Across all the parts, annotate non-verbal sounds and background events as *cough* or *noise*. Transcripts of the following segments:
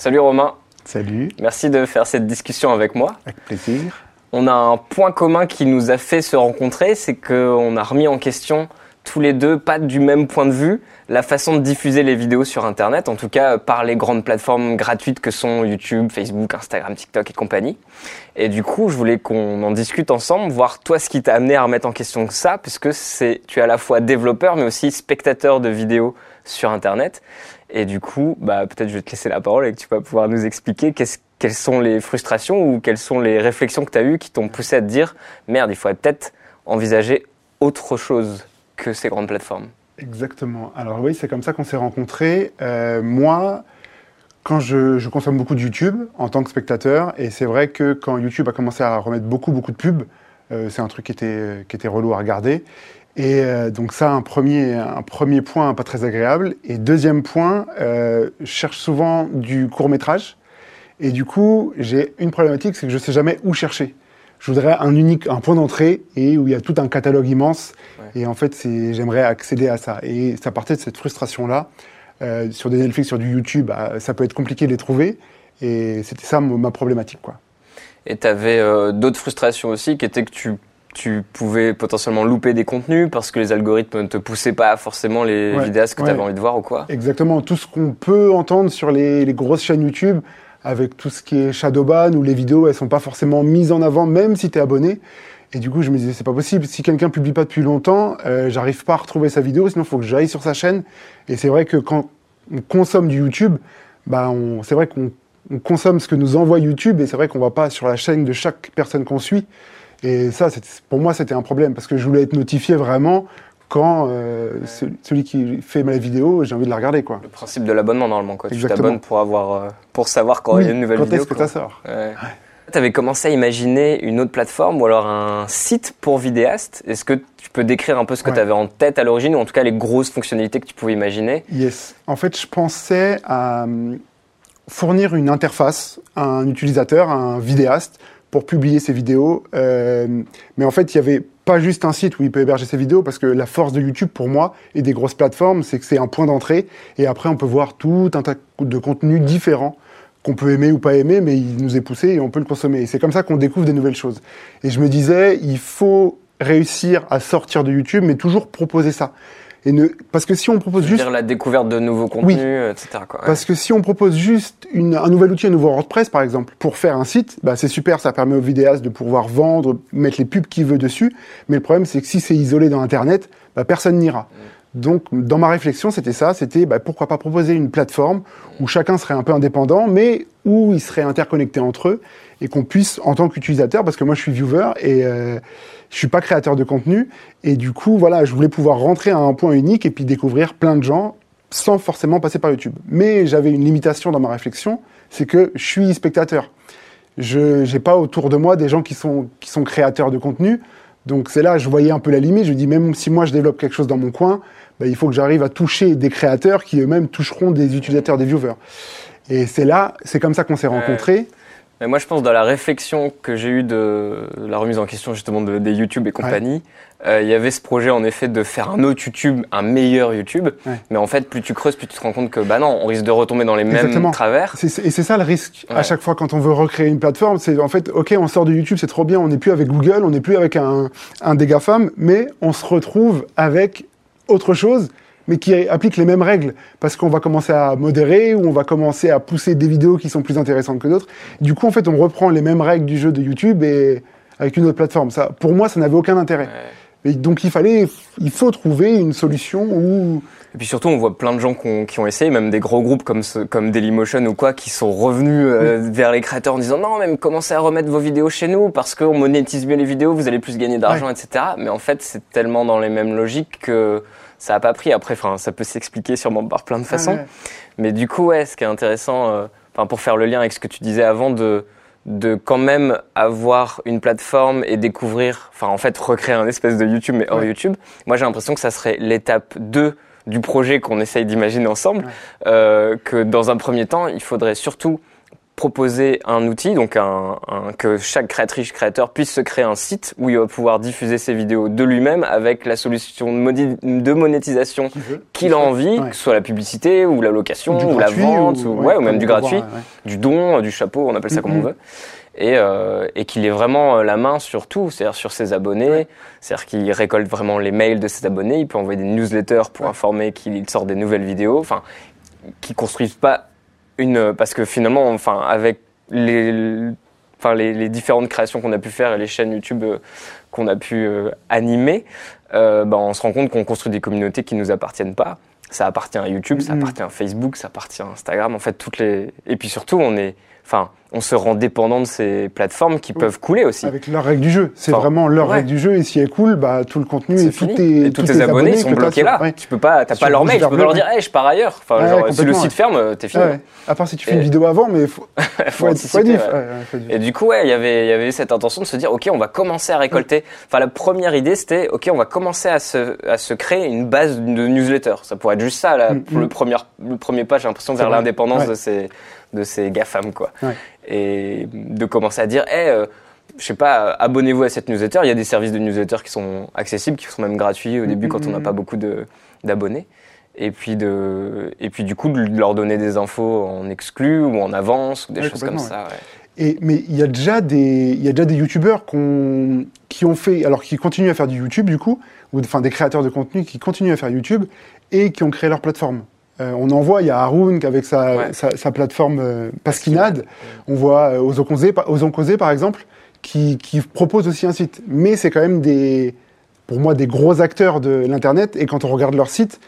Salut Romain. Salut. Merci de faire cette discussion avec moi. Avec plaisir. On a un point commun qui nous a fait se rencontrer, c'est qu'on a remis en question tous les deux, pas du même point de vue, la façon de diffuser les vidéos sur Internet, en tout cas par les grandes plateformes gratuites que sont YouTube, Facebook, Instagram, TikTok et compagnie. Et du coup, je voulais qu'on en discute ensemble, voir toi ce qui t'a amené à remettre en question ça, puisque c'est, tu es à la fois développeur mais aussi spectateur de vidéos sur Internet. Et du coup, bah, peut-être je vais te laisser la parole et que tu vas pouvoir nous expliquer quelles sont les frustrations ou quelles sont les réflexions que tu as eues qui t'ont poussé à te dire, merde, il faudrait peut-être envisager autre chose ces grandes plateformes. Exactement. Alors oui, c'est comme ça qu'on s'est rencontrés. Euh, moi, quand je, consomme beaucoup de YouTube en tant que spectateur, et c'est vrai que quand YouTube a commencé à remettre beaucoup, beaucoup de pubs, euh, c'est un truc qui était, qui était relou à regarder. Et euh, donc ça, un premier, un premier point pas très agréable. Et deuxième point, je cherche souvent du court métrage. Et du coup, j'ai une problématique, c'est que je ne sais jamais où chercher je voudrais un unique, un point d'entrée et où il y a tout un catalogue immense. Et en fait, j'aimerais accéder à ça. Et ça partait de cette frustration-là. Euh, sur des Netflix, sur du YouTube, bah, ça peut être compliqué de les trouver. Et c'était ça ma problématique. Quoi. Et tu avais euh, d'autres frustrations aussi qui étaient que tu, tu pouvais potentiellement louper des contenus parce que les algorithmes ne te poussaient pas forcément les vidéos que tu avais envie de voir ou quoi? Exactement. Tout ce qu'on peut entendre sur les, les grosses chaînes YouTube, avec tout ce qui est Shadowban, où les vidéos, elles sont pas forcément mises en avant, même si tu es abonné. Et du coup, je me disais, c'est pas possible. Si quelqu'un publie pas depuis longtemps, euh, j'arrive pas à retrouver sa vidéo, sinon il faut que j'aille sur sa chaîne. Et c'est vrai que quand on consomme du YouTube, bah, c'est vrai qu'on consomme ce que nous envoie YouTube, et c'est vrai qu'on va pas sur la chaîne de chaque personne qu'on suit. Et ça, pour moi, c'était un problème, parce que je voulais être notifié vraiment quand euh, celui qui fait ma vidéo, j'ai envie de la regarder. Quoi. Le principe de l'abonnement, normalement. Quoi. Tu t'abonnes pour, avoir, euh, pour savoir quand il y a une nouvelle vidéo. Quand est-ce que ça sort Tu avais commencé à imaginer une autre plateforme ou alors un site pour vidéastes? Est-ce que tu peux décrire un peu ce que tu avais en tête à l'origine ou en tout cas les grosses fonctionnalités que tu pouvais imaginer? Yes. En fait, je pensais à hum, fournir une interface à un utilisateur, à un vidéaste, pour publier ses vidéos. Euh, mais en fait, il y avait pas juste un site où il peut héberger ses vidéos, parce que la force de YouTube, pour moi, et des grosses plateformes, c'est que c'est un point d'entrée, et après, on peut voir tout un tas de contenus différents qu'on peut aimer ou pas aimer, mais il nous est poussé et on peut le consommer. Et c'est comme ça qu'on découvre des nouvelles choses. Et je me disais, il faut réussir à sortir de YouTube, mais toujours proposer ça. Et ne, parce que si on propose juste. Dire la découverte de nouveaux contenus, etc. Quoi, Parce que si on propose juste une, un nouvel outil, un nouveau WordPress, par exemple, pour faire un site, bah, c'est super, ça permet au vidéaste de pouvoir vendre, mettre les pubs qu'il veut dessus. Mais le problème, c'est que si c'est isolé dans Internet, bah, personne n'ira. Mm. Donc, dans ma réflexion, c'était ça, c'était bah, pourquoi pas proposer une plateforme où chacun serait un peu indépendant, mais où ils seraient interconnectés entre eux et qu'on puisse, en tant qu'utilisateur, parce que moi je suis viewer et euh, je suis pas créateur de contenu, et du coup, voilà, je voulais pouvoir rentrer à un point unique et puis découvrir plein de gens sans forcément passer par YouTube. Mais j'avais une limitation dans ma réflexion, c'est que je suis spectateur. Je n'ai pas autour de moi des gens qui sont, qui sont créateurs de contenu. Donc c'est là, je voyais un peu la limite. Je dis, même si moi je développe quelque chose dans mon coin, bah, il faut que j'arrive à toucher des créateurs qui eux-mêmes toucheront des utilisateurs, des viewers. Et c'est là, c'est comme ça qu'on s'est rencontrés. Mais moi, je pense dans la réflexion que j'ai eue de la remise en question justement de, des YouTube et compagnie, euh, il y avait ce projet en effet de faire un autre YouTube, un meilleur YouTube. Mais en fait, plus tu creuses, plus tu te rends compte que bah non, on risque de retomber dans les mêmes travers. et c'est ça le risque. À chaque fois, quand on veut recréer une plateforme, c'est en fait, ok, on sort de YouTube, c'est trop bien, on n'est plus avec Google, on n'est plus avec un, un des GAFAM, mais on se retrouve avec autre chose mais qui applique les mêmes règles, parce qu'on va commencer à modérer, ou on va commencer à pousser des vidéos qui sont plus intéressantes que d'autres. Du coup, en fait, on reprend les mêmes règles du jeu de YouTube et avec une autre plateforme. Ça, pour moi, ça n'avait aucun intérêt. Et donc, il fallait, il faut trouver une solution où et puis surtout, on voit plein de gens qui ont, essayé, même des gros groupes comme, comme Dailymotion ou quoi, qui sont revenus euh, vers les créateurs en disant non, même commencez à remettre vos vidéos chez nous parce qu'on monétise mieux les vidéos, vous allez plus gagner d'argent, etc. Mais en fait, c'est tellement dans les mêmes logiques que ça a pas pris. Après, enfin, ça peut s'expliquer sûrement par plein de façons. Mais du coup, ouais, ce qui est intéressant, euh, enfin, pour faire le lien avec ce que tu disais avant, de de quand même avoir une plateforme et découvrir, enfin en fait recréer un espèce de YouTube mais hors YouTube. Moi j'ai l'impression que ça serait l'étape 2 du projet qu'on essaye d'imaginer ensemble, euh, que dans un premier temps il faudrait surtout proposer un outil, donc un, un- que chaque créatrice créateur puisse se créer un site où il va pouvoir diffuser ses vidéos de lui-même avec la solution de, monétisation qu'il a envie, Ouais. que ce soit la publicité ou la location ou, la vente ou, ouais, ou comme même du gratuit, voir, du don, du chapeau, on appelle ça comme on veut. Et, euh, et qu'il ait vraiment euh, la main sur tout, c'est-à-dire sur ses abonnés, c'est-à-dire qu'il récolte vraiment les mails de ses abonnés, il peut envoyer des newsletters pour Ouais. informer qu'il sort des nouvelles vidéos, enfin, qui construisent pas une, parce que finalement, enfin, avec les, enfin, les, les différentes créations qu'on a pu faire et les chaînes YouTube euh, qu'on a pu euh, animer, euh, bah, on se rend compte qu'on construit des communautés qui nous appartiennent pas. Ça appartient à YouTube, ça Mhm. appartient à Facebook, ça appartient à Instagram. En fait, toutes les et puis surtout, on est, enfin, on se rend dépendant de ces plateformes qui Oui. peuvent couler aussi. Avec leurs règles du jeu. C'est Enfin, vraiment leurs ouais. règles du jeu et si elles coulent, bah, tout le contenu C'est et tes, et tous tes abonnés sont bloqués là. ouais. Tu peux pas, t'as pas leur mail, tu peux pas leur dire, hey, je pars ailleurs. Enfin, genre, si le site ferme, euh, t'es fini. Ouais. À part si tu fais Et- une vidéo avant, mais faut, *laughs* Faut être. Et du coup, ouais, il y avait, y cette intention de se dire, ok, on va commencer à récolter. Enfin, la première idée, c'était, ok, on va commencer à se, à se créer une base de newsletter. Ça pourrait être juste ça, là, Mm, le mm. premier, le premier pas, j'ai l'impression, vers l'indépendance de ces, de ces GAFAM, quoi. Ouais. Et de commencer à dire, hey, euh, je sais pas, abonnez-vous à cette newsletter. Il y a des services de newsletter qui sont accessibles, qui sont même gratuits au début mm, quand on n'a mm. pas beaucoup de, d'abonnés. Et puis de, et puis du coup, de leur donner des infos en exclu ou en avance ou des Ouais, choses comme ça, ouais. Et, mais il y a déjà des, y a déjà des youtubeurs qui ont fait, alors qui continuent à faire du YouTube du coup, ou enfin des créateurs de contenu qui continuent à faire YouTube et qui ont créé leur plateforme. Euh, on en voit, il y a Haroun avec sa, Ouais. sa, sa plateforme euh, Pasquinade. On voit euh, Ozonkozé, par- Ozonkozé, par exemple, qui, qui propose aussi un site. Mais c'est quand même des, pour moi, des gros acteurs de l'internet. Et quand on regarde leur site,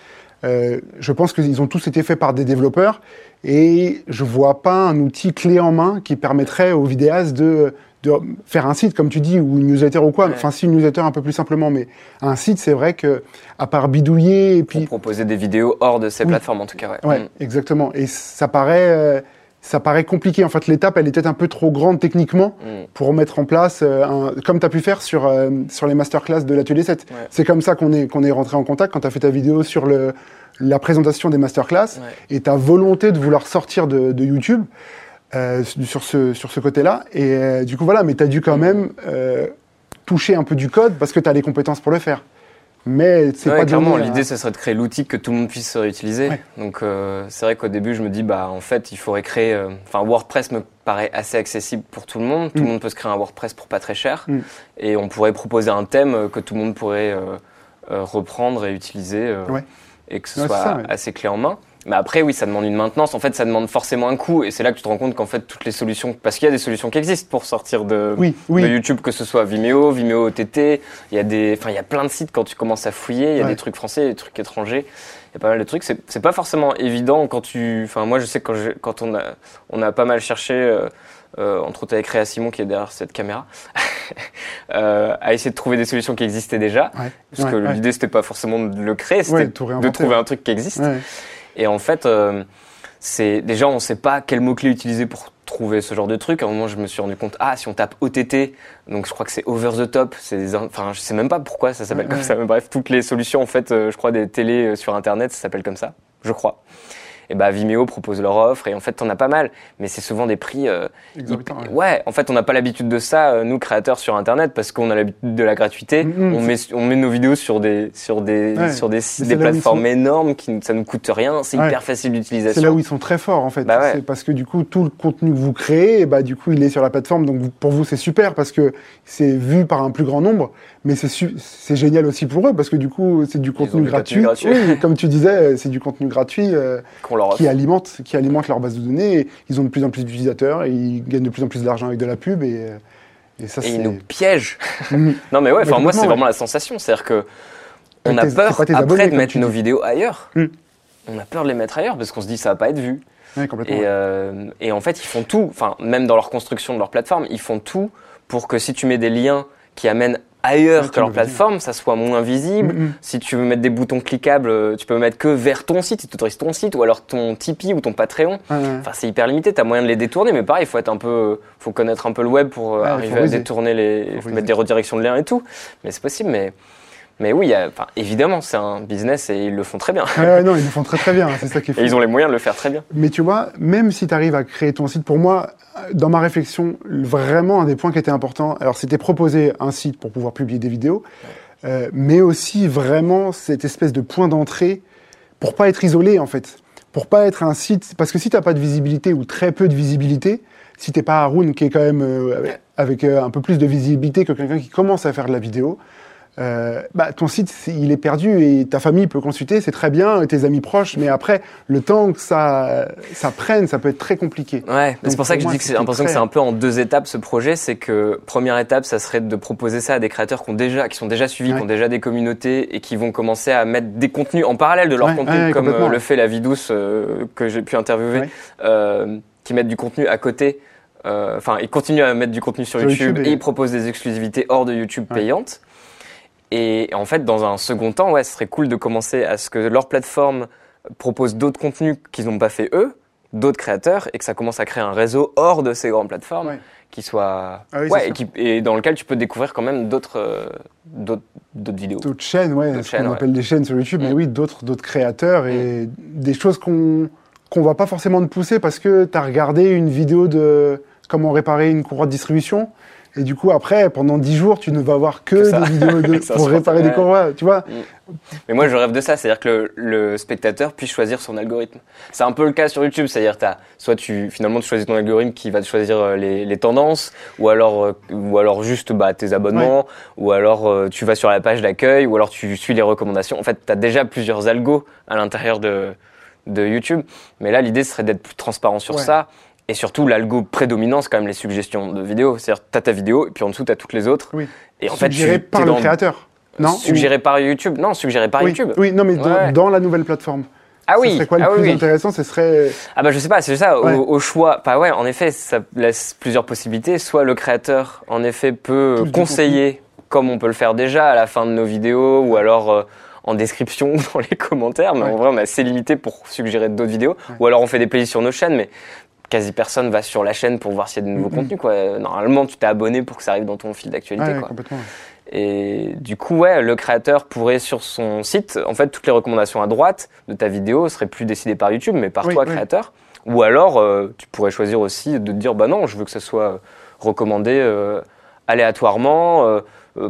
euh, je pense qu'ils ont tous été faits par des développeurs et je vois pas un outil clé en main qui permettrait aux vidéastes de, de faire un site, comme tu dis, ou une newsletter ou quoi. Ouais. Enfin, si une newsletter un peu plus simplement, mais un site, c'est vrai que à part bidouiller et Pour puis proposer des vidéos hors de ces Oui. plateformes en tout cas. Ouais. Ouais, Mm. exactement. Et ça paraît, euh, ça paraît compliqué. En fait, l'étape, elle peut-être un peu trop grande techniquement Mm. pour mettre en place, euh, un, comme tu as pu faire sur, euh, sur les masterclass de l'atelier 7. Ouais. C'est comme ça qu'on est, qu'on est rentré en contact quand tu as fait ta vidéo sur le, la présentation des masterclass Ouais. et ta volonté de vouloir sortir de, de YouTube euh, sur ce, sur ce côté-là. Et euh, du coup, voilà, mais tu as dû quand même euh, toucher un peu du code parce que tu as les compétences pour le faire. Mais c'est Ouais, pas clairement, l'idée, ce serait de créer l'outil que tout le monde puisse réutiliser. Ouais. Donc, c'est vrai qu'au début, je me dis, bah, en fait, il faudrait créer. Enfin, WordPress me paraît assez accessible pour tout le monde. Tout Mm. le monde peut se créer un WordPress pour pas très cher. Mm. Et on pourrait proposer un thème que tout le monde pourrait reprendre et utiliser. Ouais. Et que ce soit ça, assez clé en main. Mais après, oui, ça demande une maintenance. En fait, ça demande forcément un coût. Et c'est là que tu te rends compte qu'en fait, toutes les solutions. Parce qu'il y a des solutions qui existent pour sortir de, Oui, oui. de YouTube, que ce soit Vimeo, Vimeo OTT. Il y a des, enfin, il y a plein de sites quand tu commences à fouiller. Il y a Ouais. des trucs français, des trucs étrangers. Il y a pas mal de trucs. C'est, pas forcément évident quand tu, enfin, moi, je sais que quand, je- quand on a, on a pas mal cherché, euh, euh, entre autres avec Réa Simon qui est derrière cette caméra, *laughs* euh, à essayer de trouver des solutions qui existaient déjà. Ouais. Parce que Ouais, l'idée c'était pas forcément de le créer, c'était de trouver un truc qui existe. Et en fait, euh, c'est déjà on sait pas quel mot clé utiliser pour trouver ce genre de truc. À un moment, je me suis rendu compte, ah, si on tape OTT, donc je crois que c'est over the top. C'est des in- enfin, je sais même pas pourquoi ça s'appelle comme ça. Mais bref, toutes les solutions, en fait, euh, je crois des télés euh, sur Internet, ça s'appelle comme ça, je crois. Et bah Vimeo propose leur offre et en fait, t'en as pas mal, mais c'est souvent des prix. euh, Exorbitant, ouais. ouais, en fait, on n'a pas l'habitude de ça, euh, nous créateurs sur Internet, parce qu'on a l'habitude de la gratuité. Mhm. On met on met nos vidéos sur des sur des Ouais. sur des plateformes sont- énormes qui ça nous coûte rien. C'est Ouais. hyper facile d'utilisation. C'est là où ils sont très forts en fait. Bah. C'est parce que du coup tout le contenu que vous créez, eh bah, du coup il est sur la plateforme. Donc pour vous c'est super parce que c'est vu par un plus grand nombre, mais c'est c'est génial aussi pour eux parce que du coup c'est du contenu gratuit. contenu gratuit. Oui, comme tu disais, c'est du contenu gratuit euh, leur qui alimente qui alimente leur base de données. Et ils ont de plus en plus d'utilisateurs et ils gagnent de plus en plus d'argent avec de la pub et, euh, et ça et c'est. ils nous piègent. *laughs* Mhm. Non mais ouais, enfin moi c'est vraiment la sensation, c'est-à-dire que on a c'est peur après abonnés, de mettre nos vidéos ailleurs. Mm. On a peur de les mettre ailleurs parce qu'on se dit ça va pas être vu. Ouais. Et, euh, et en fait ils font tout, enfin même dans leur construction de leur plateforme, ils font tout pour que si tu mets des liens qui amènent ailleurs que leur dire. plateforme, ça soit moins visible. Mhm. Si tu veux mettre des boutons cliquables, euh, tu peux mettre que vers ton site, ils t'autorisent ton site, ou alors ton Tipeee ou ton Patreon. Ouais. Enfin, c'est hyper limité, t'as moyen de les détourner, mais pareil, il faut être un peu, faut connaître un peu le web pour euh, arriver à détourner les, Faut mettre des redirections de liens et tout. Mais c'est possible, mais, Mais oui, a- évidemment, c'est un business et ils le font très bien. Ouais, non, ils le font très très bien, c'est ça qui est fou. Et ils ont les moyens de le faire très bien. Mais tu vois, même si tu arrives à créer ton site, pour moi, dans ma réflexion, vraiment un des points qui était important, alors c'était proposer un site pour pouvoir publier des vidéos, euh, mais aussi vraiment cette espèce de point d'entrée pour pas être isolé en fait, pour pas être un site, parce que si t'as pas de visibilité ou très peu de visibilité, si t'es pas Haroun qui est quand même euh, avec, avec, euh, un peu plus de visibilité que quelqu'un qui commence à faire de la vidéo, euh, bah, ton site, il est perdu et ta famille peut consulter, c'est très bien, tes amis proches, mais après, le temps que ça, ça prenne, ça peut être très compliqué. Ouais, c'est pour ça que je dis que c'est l'impression que c'est un peu en deux étapes ce projet. C'est que première étape, ça serait de proposer ça à des créateurs qui ont déjà, qui sont déjà suivis, Ouais. qui ont déjà des communautés et qui vont commencer à mettre des contenus en parallèle de leur Ouais, contenu, ouais, comme euh, le fait la vie douce euh, que j'ai pu interviewer, euh, qui mettent du contenu à côté. euh, Enfin, ils continuent à mettre du contenu sur, Sur YouTube, YouTube et et- ils proposent des exclusivités hors de YouTube Ouais. payantes. Et en fait, dans un second temps, ouais, ce serait cool de commencer à ce que leur plateforme propose d'autres contenus qu'ils n'ont pas fait eux, d'autres créateurs, et que ça commence à créer un réseau hors de ces grandes plateformes Ouais. qui soit Ah oui, ouais, et, qui- et dans lequel tu peux découvrir quand même d'autres euh, d'autres vidéos. D'autres chaînes, ouais, ce qu'on ouais. appelle des chaînes sur YouTube, mais Mm. oui, d'autres, d'autres créateurs et des choses qu'on qu'on va pas forcément te pousser parce que tu as regardé une vidéo de comment réparer une courroie de distribution. Et du coup, après, pendant 10 jours, tu ne vas voir que, des vidéos de, *laughs* pour réparer des courroies. Tu vois, Mais moi, je rêve de ça, c'est-à-dire que le, le spectateur puisse choisir son algorithme. C'est un peu le cas sur YouTube, c'est-à-dire que soit tu finalement tu choisis ton algorithme qui va te choisir euh, les, les tendances, ou alors euh, ou alors juste bah, tes abonnements, ou alors euh, tu vas sur la page d'accueil, ou alors tu suis les recommandations. En fait, tu as déjà plusieurs algos à l'intérieur de de YouTube, mais là l'idée serait d'être plus transparent sur Ouais. ça. Et surtout, l'algo prédominant, c'est quand même les suggestions de vidéos. C'est-à-dire, tu as ta vidéo, et puis en dessous, tu as toutes les autres. Oui. Et en fait, suggéré tu par le créateur. Non Suggéré par YouTube. Non, suggéré par oui, YouTube. Oui, non, mais dans, Ouais. dans la nouvelle plateforme. Ah Ce oui, serait quoi le ah plus oui. intéressant Ce serait. Ah bah je sais pas, c'est ça, au- Ouais. au, choix. Bah ouais, en effet, ça laisse plusieurs possibilités. Soit le créateur, en effet, peut conseiller, comme on peut le faire déjà à la fin de nos vidéos, ou alors euh, en description *laughs* ou dans les commentaires. Mais Ouais. en vrai, on est assez limité pour suggérer d'autres vidéos. Ouais. Ou alors on fait des playlists sur nos chaînes, mais quasi personne va sur la chaîne pour voir s'il y a de nouveaux contenus. Quoi. Normalement, tu t'es abonné pour que ça arrive dans ton fil d'actualité. Ouais. Et du coup, ouais, le créateur pourrait sur son site, en fait, toutes les recommandations à droite de ta vidéo seraient plus décidées par YouTube, mais par Oui, toi, oui. créateur. Ou alors, euh, tu pourrais choisir aussi de te dire, bah non, je veux que ça soit recommandé euh, aléatoirement, euh, euh,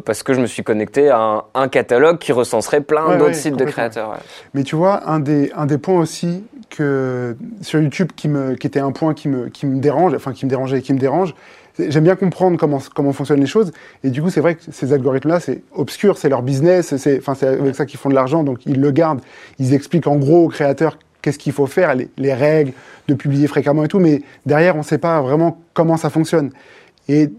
parce que je me suis connecté à un, un catalogue qui recenserait plein Ouais, d'autres ouais, sites de créateurs. ouais. Mais tu vois, un des, un des points aussi que sur YouTube qui, me, qui était un point qui me, qui me dérange, enfin qui me dérangeait et qui me dérange, j'aime bien comprendre comment, comment fonctionnent les choses. Et du coup, c'est vrai que ces algorithmes-là, c'est obscur, c'est leur business, c'est enfin, avec ça qu'ils font de l'argent, donc ils le gardent. Ils expliquent en gros aux créateurs qu'est-ce qu'il faut faire, les, les règles, de publier fréquemment et tout, mais derrière, on ne sait pas vraiment comment ça fonctionne. Et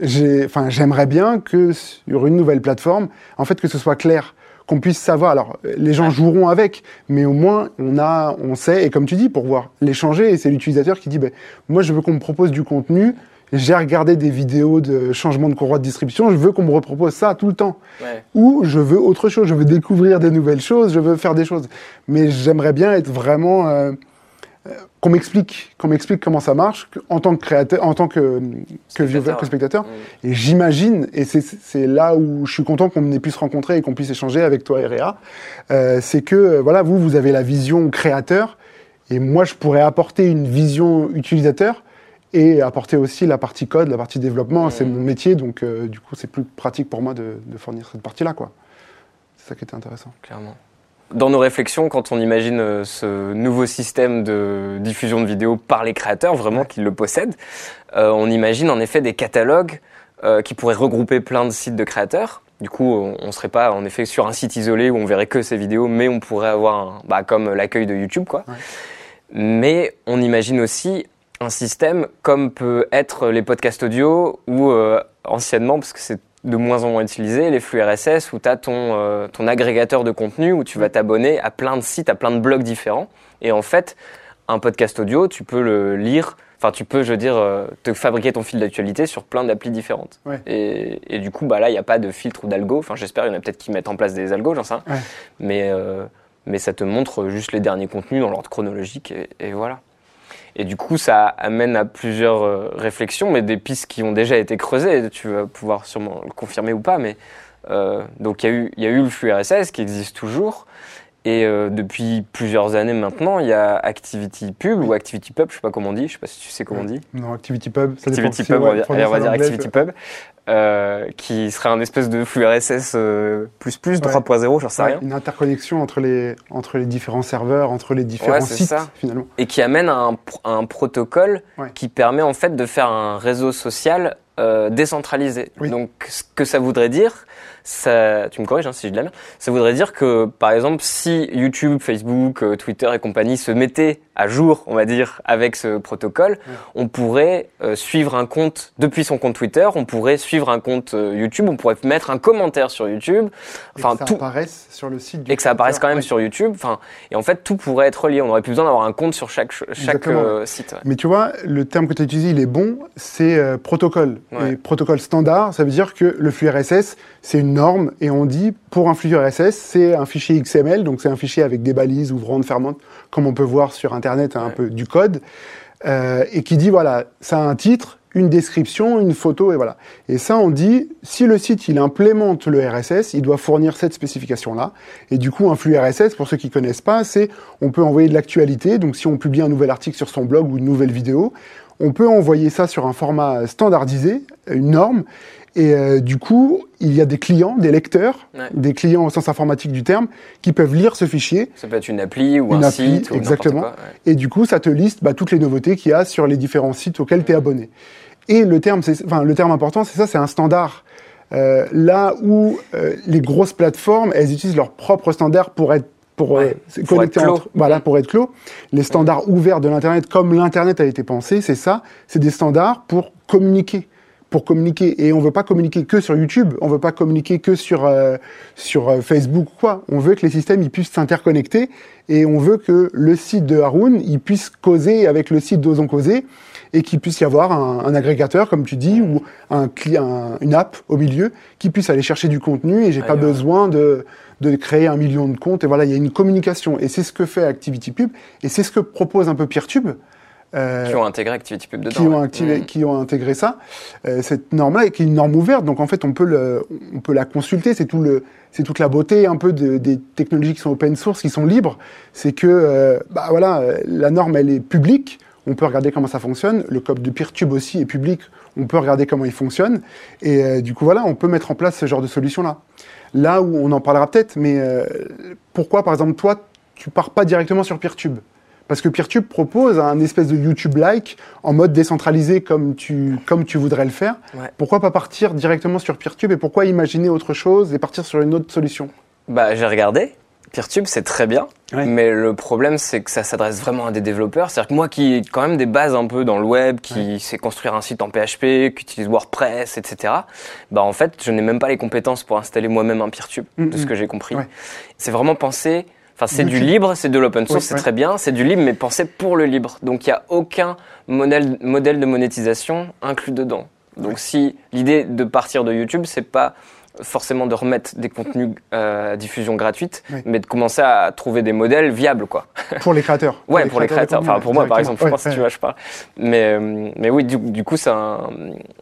j'aimerais bien que sur une nouvelle plateforme, en fait, que ce soit clair, qu'on puisse savoir. Alors, les gens joueront avec, mais au moins, on a, on sait, et comme tu dis, pour voir l'échanger, et c'est l'utilisateur qui dit, ben, moi, je veux qu'on me propose du contenu. J'ai regardé des vidéos de changement de courroie de distribution, je veux qu'on me repropose ça tout le temps. Ouais. Ou je veux autre chose, je veux découvrir des nouvelles choses, je veux faire des choses. Mais j'aimerais bien être vraiment euh, euh, qu'on m'explique, qu'on m'explique comment ça marche en tant que créateur, en tant que que, Spectateur, que spectateur. Mm. Et j'imagine, et c'est- c'est là où je suis content qu'on ait pu se rencontrer et qu'on puisse échanger avec toi et Réa, euh, c'est que euh, voilà, vous, vous avez la vision créateur, et moi, je pourrais apporter une vision utilisateur et apporter aussi la partie code, la partie développement. Mm. C'est mon métier, donc euh, du coup, c'est plus pratique pour moi de, de fournir cette partie-là, quoi. C'est ça qui était intéressant. clairement. Dans nos réflexions, quand on imagine euh, ce nouveau système de diffusion de vidéos par les créateurs, vraiment qu'ils le possèdent, euh, on imagine en effet des catalogues euh, qui pourraient regrouper plein de sites de créateurs. Du coup, on ne serait pas en effet sur un site isolé où on verrait que ces vidéos, mais on pourrait avoir, un, bah, comme l'accueil de YouTube, quoi. Ouais. Mais on imagine aussi un système comme peut être les podcasts audio ou euh, anciennement, parce que c'est de moins en moins utilisé, les flux RSS où tu as ton, euh, ton agrégateur de contenu où tu vas t'abonner à plein de sites, à plein de blogs différents. Et en fait, un podcast audio, tu peux le lire, enfin tu peux, je veux dire, euh, te fabriquer ton fil d'actualité sur plein d'applis différentes. Ouais. Et, et du coup, bah là, il n'y a pas de filtre ou d'algo. Enfin, j'espère, il y en a peut-être qui mettent en place des algos, j'en sais rien. Ouais. Mais, euh, mais ça te montre juste les derniers contenus dans l'ordre chronologique et, et voilà. Et du coup, ça amène à plusieurs euh, réflexions, mais des pistes qui ont déjà été creusées. Tu vas pouvoir sûrement le confirmer ou pas, mais Euh, donc il y, a eu, il y a eu le flux RSS qui existe toujours. Et euh, depuis plusieurs années maintenant, il y a ActivityPub ou ActivityPub, je sais pas comment on dit, je sais pas si tu sais comment on dit. Non, ActivityPub, ça ActivityPub, on, va, on va dire ActivityPub, euh, qui serait un espèce de flux RSS euh, plus plus 3.0, j'en sais rien. Une interconnexion entre les entre les différents serveurs, entre les différents sites ça. finalement. Et qui amène un, un protocole qui permet en fait de faire un réseau social euh, décentralisé. Donc, ce que ça voudrait dire, ça, tu me corriges hein, si je dis la merde, ça voudrait dire que, par exemple, si YouTube, Facebook, euh, Twitter et compagnie se mettaient à jour, on va dire, avec ce protocole, on pourrait euh, suivre un compte depuis son compte Twitter, on pourrait suivre un compte euh, YouTube, on pourrait mettre un commentaire sur YouTube, enfin et que ça apparaisse sur le site du et que ça apparaisse quand même sur YouTube, enfin et en fait tout pourrait être lié. On n'aurait plus besoin d'avoir un compte sur chaque chaque euh, site. Mais tu vois, le terme que tu as utilisé, il est bon, c'est protocole. Et protocole standard, ça veut dire que le flux RSS, c'est une norme et on dit pour un flux RSS, c'est un fichier XML, donc c'est un fichier avec des balises ouvrantes, fermantes, comme on peut voir sur Internet un peu du code, euh, et qui dit voilà, ça a un titre, une description, une photo, et voilà. Et ça, on dit, si le site, il implémente le RSS, il doit fournir cette spécification-là. Et du coup, un flux RSS, pour ceux qui connaissent pas, c'est, on peut envoyer de l'actualité. Donc, si on publie un nouvel article sur son blog ou une nouvelle vidéo, on peut envoyer ça sur un format standardisé, une norme, et euh, du coup, il y a des clients, des lecteurs, des clients au sens informatique du terme, qui peuvent lire ce fichier. Ça peut être une appli ou un site. Exactement. Et du coup, ça te liste bah, toutes les nouveautés qu'il y a sur les différents sites auxquels tu es abonné. Et le terme, enfin, le terme important, c'est ça, c'est un standard. Euh, là où euh, les grosses plateformes, elles utilisent leur propre standard pour être pour, euh, connecter entre, voilà, pour être clos. Les standards ouverts de l'Internet, comme l'Internet a été pensé, c'est ça, c'est des standards pour communiquer pour communiquer. Et on veut pas communiquer que sur YouTube, on veut pas communiquer que sur euh, sur euh, Facebook quoi. On veut que les systèmes ils puissent s'interconnecter et on veut que le site de Haroun il puisse causer avec le site d'Ozon Causer et qu'il puisse y avoir un, un, agrégateur comme tu dis ou un, un, une app au milieu qui puisse aller chercher du contenu et j'ai pas besoin de de créer un million de comptes et voilà il y a une communication et c'est ce que fait ActivityPub et c'est ce que propose un peu PeerTube euh, qui ont intégré ActivityPub dedans. Qui ont, activé, mm. qui ont intégré ça, euh, cette norme-là, et qui est une norme ouverte. Donc en fait, on peut, le, on peut la consulter. C'est tout le, c'est toute la beauté un peu de, des technologies qui sont open source, qui sont libres. C'est que, euh, bah voilà, la norme, elle est publique. On peut regarder comment ça fonctionne. Le code de PeerTube aussi est public. On peut regarder comment il fonctionne. Et euh, du coup, voilà, on peut mettre en place ce genre de solution-là. Là où on en parlera peut-être, mais pourquoi, par exemple, toi, tu pars pas directement sur PeerTube? Parce que PeerTube propose un espèce de YouTube-like en mode décentralisé comme tu, comme tu voudrais le faire. Pourquoi pas partir directement sur PeerTube et pourquoi imaginer autre chose et partir sur une autre solution? Bah, j'ai regardé. PeerTube, c'est très bien, mais le problème, c'est que ça s'adresse vraiment à des développeurs. C'est-à-dire que moi, qui ai quand même des bases un peu dans le web, qui sait construire un site en PHP, qui utilise WordPress, etc., bah en fait, je n'ai même pas les compétences pour installer moi-même un PeerTube, de ce que j'ai compris. C'est vraiment pensé Enfin, c'est du libre, c'est de l'open source, c'est très bien, c'est du libre, mais pensé pour le libre. Donc, il n'y a aucun modèle, modèle de monétisation inclus dedans. Donc, si l'idée de partir de YouTube, c'est pas forcément de remettre des contenus euh, à diffusion gratuite, mais de commencer à trouver des modèles viables, quoi. *laughs* Pour les créateurs. ouais, pour les créateurs. Enfin, pour moi, par exemple, je pense que tu vois, je parle. Mais, euh, mais oui, du, coup, c'est un,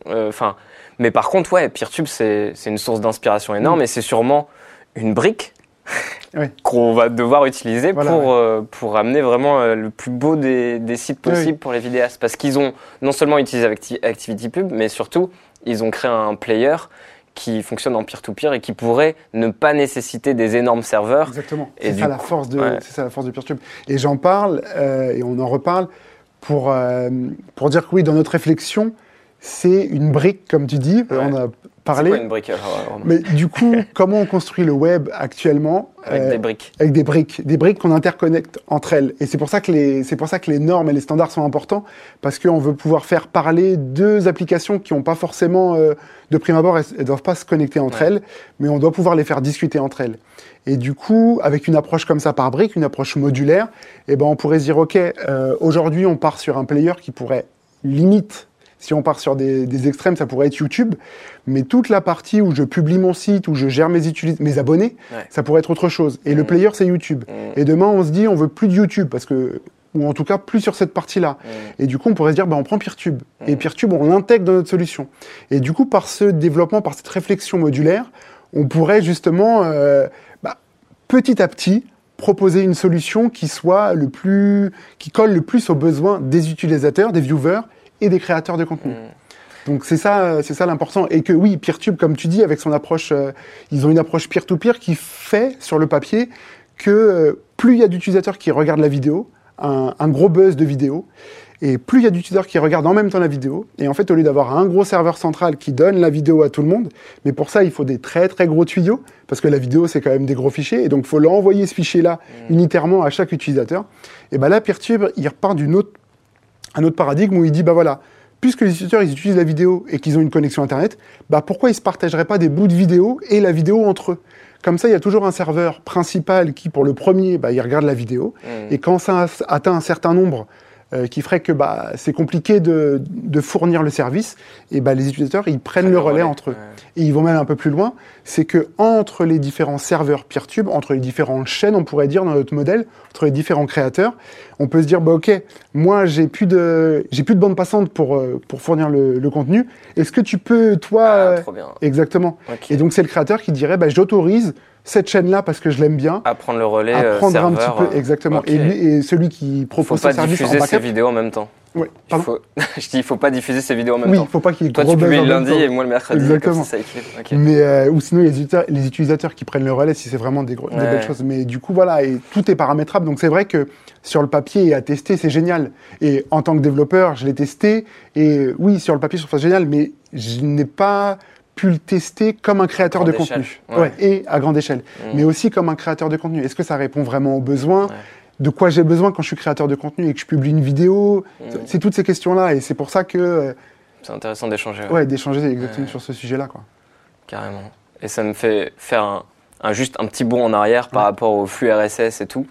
euh, enfin, mais par contre, ouais, PeerTube, c'est, une source d'inspiration énorme mm. et c'est sûrement une brique qu'on va devoir utiliser pour, euh, pour amener vraiment euh, le plus beau des, des sites possibles pour les vidéastes. Parce qu'ils ont non seulement utilisé ActivityPub, mais surtout, ils ont créé un player qui fonctionne en peer-to-peer et qui pourrait ne pas nécessiter des énormes serveurs. Exactement. C'est ça, la force de, ça la force de PeerTube. Et j'en parle, euh, et on en reparle, pour, pour dire que oui, dans notre réflexion, c'est une brique, comme tu dis. On a parler. Quoi une brique Mais du coup, *laughs* comment on construit le web actuellement Avec euh, des briques. Avec des briques, des briques qu'on interconnecte entre elles. Et c'est pour ça que les, c'est pour ça que les normes et les standards sont importants parce qu'on veut pouvoir faire parler deux applications qui n'ont pas forcément, euh, de prime abord, elles, ne doivent pas se connecter entre elles, mais on doit pouvoir les faire discuter entre elles. Et du coup, avec une approche comme ça par brique, une approche modulaire, eh ben on pourrait se dire ok, euh, aujourd'hui on part sur un player qui pourrait limite si on part sur des, extrêmes, ça pourrait être YouTube. Mais toute la partie où je publie mon site, où je gère mes, mes abonnés, ça pourrait être autre chose. Et le mmh. player, c'est YouTube. Mmh. Et demain, on se dit, on veut plus de YouTube parce que ou en tout cas plus sur cette partie-là. Mmh. Et du coup, on pourrait se dire, bah, on prend PeerTube. Et PeerTube, on l'intègre dans notre solution. Et du coup, par ce développement, par cette réflexion modulaire, on pourrait justement, euh, bah, petit à petit, proposer une solution qui soit le plus, qui colle le plus aux besoins des utilisateurs, des viewers et des créateurs de contenu. Mm. Donc c'est ça, c'est ça l'important. Et que oui, PeerTube, comme tu dis, avec son approche, euh, ils ont une approche peer-to-peer qui fait sur le papier que euh, plus il y a d'utilisateurs qui regardent la vidéo, un, un gros buzz de vidéo, et plus il y a d'utilisateurs qui regardent en même temps la vidéo, et en fait, au lieu d'avoir un gros serveur central qui donne la vidéo à tout le monde, mais pour ça, il faut des très très gros tuyaux, parce que la vidéo, c'est quand même des gros fichiers, et donc il faut l'envoyer ce fichier-là unitairement à chaque utilisateur. Et ben là, PeerTube, il repart d'une autre, un autre paradigme où il dit, bah voilà, puisque les utilisateurs ils utilisent la vidéo et qu'ils ont une connexion internet, bah pourquoi ils se partageraient pas des bouts de vidéo et la vidéo entre eux? Comme ça, il y a toujours un serveur principal qui, pour le premier, bah, il regarde la vidéo, Mm. et quand ça atteint un certain nombre euh, qui ferait que bah, c'est compliqué de, de fournir le service, et bah, les utilisateurs ils prennent le relais entre eux. Ouais. Et ils vont même un peu plus loin, c'est que entre les différents serveurs PeerTube, entre les différentes chaînes, on pourrait dire dans notre modèle, entre les différents créateurs, on peut se dire bah ok, moi j'ai plus de j'ai plus de bande passante pour euh, pour fournir le, le contenu. Est-ce que tu peux toi Ah, trop bien. exactement. Et donc c'est le créateur qui dirait bah j'autorise cette chaîne là parce que je l'aime bien à prendre le relais, à euh, prendre un serveur, petit peu euh, exactement. Et, lui, et celui qui faut propose pas service en diffuser backup, vidéos en même temps. Il pardon. faut... *laughs* je dis, il faut pas diffuser ces vidéos en même oui, temps. il faut pas qu'il y ait Toi, gros tu publies le lundi et moi le mercredi. Exactement. Ça, ça. Mais euh, ou sinon les utilisateurs, les utilisateurs qui prennent le relais si c'est vraiment des, gros- des belles choses. Mais du coup voilà, et tout est paramétrable. Donc c'est vrai que sur le papier et à tester c'est génial. Et en tant que développeur, je l'ai testé et oui sur le papier je trouve ça génial, mais je n'ai pas pu le tester comme un créateur de contenu. ouais. et à grande échelle. Mm. Mais aussi comme un créateur de contenu. Est-ce que ça répond vraiment aux besoins Ouais. De quoi j'ai besoin quand je suis créateur de contenu et que je publie une vidéo Mm. C'est toutes ces questions-là et c'est pour ça que euh, C'est intéressant d'échanger. ouais. d'échanger exactement sur ce sujet-là quoi. Carrément. Et ça me fait faire un, un- juste un petit bond en arrière par rapport au flux RSS et tout.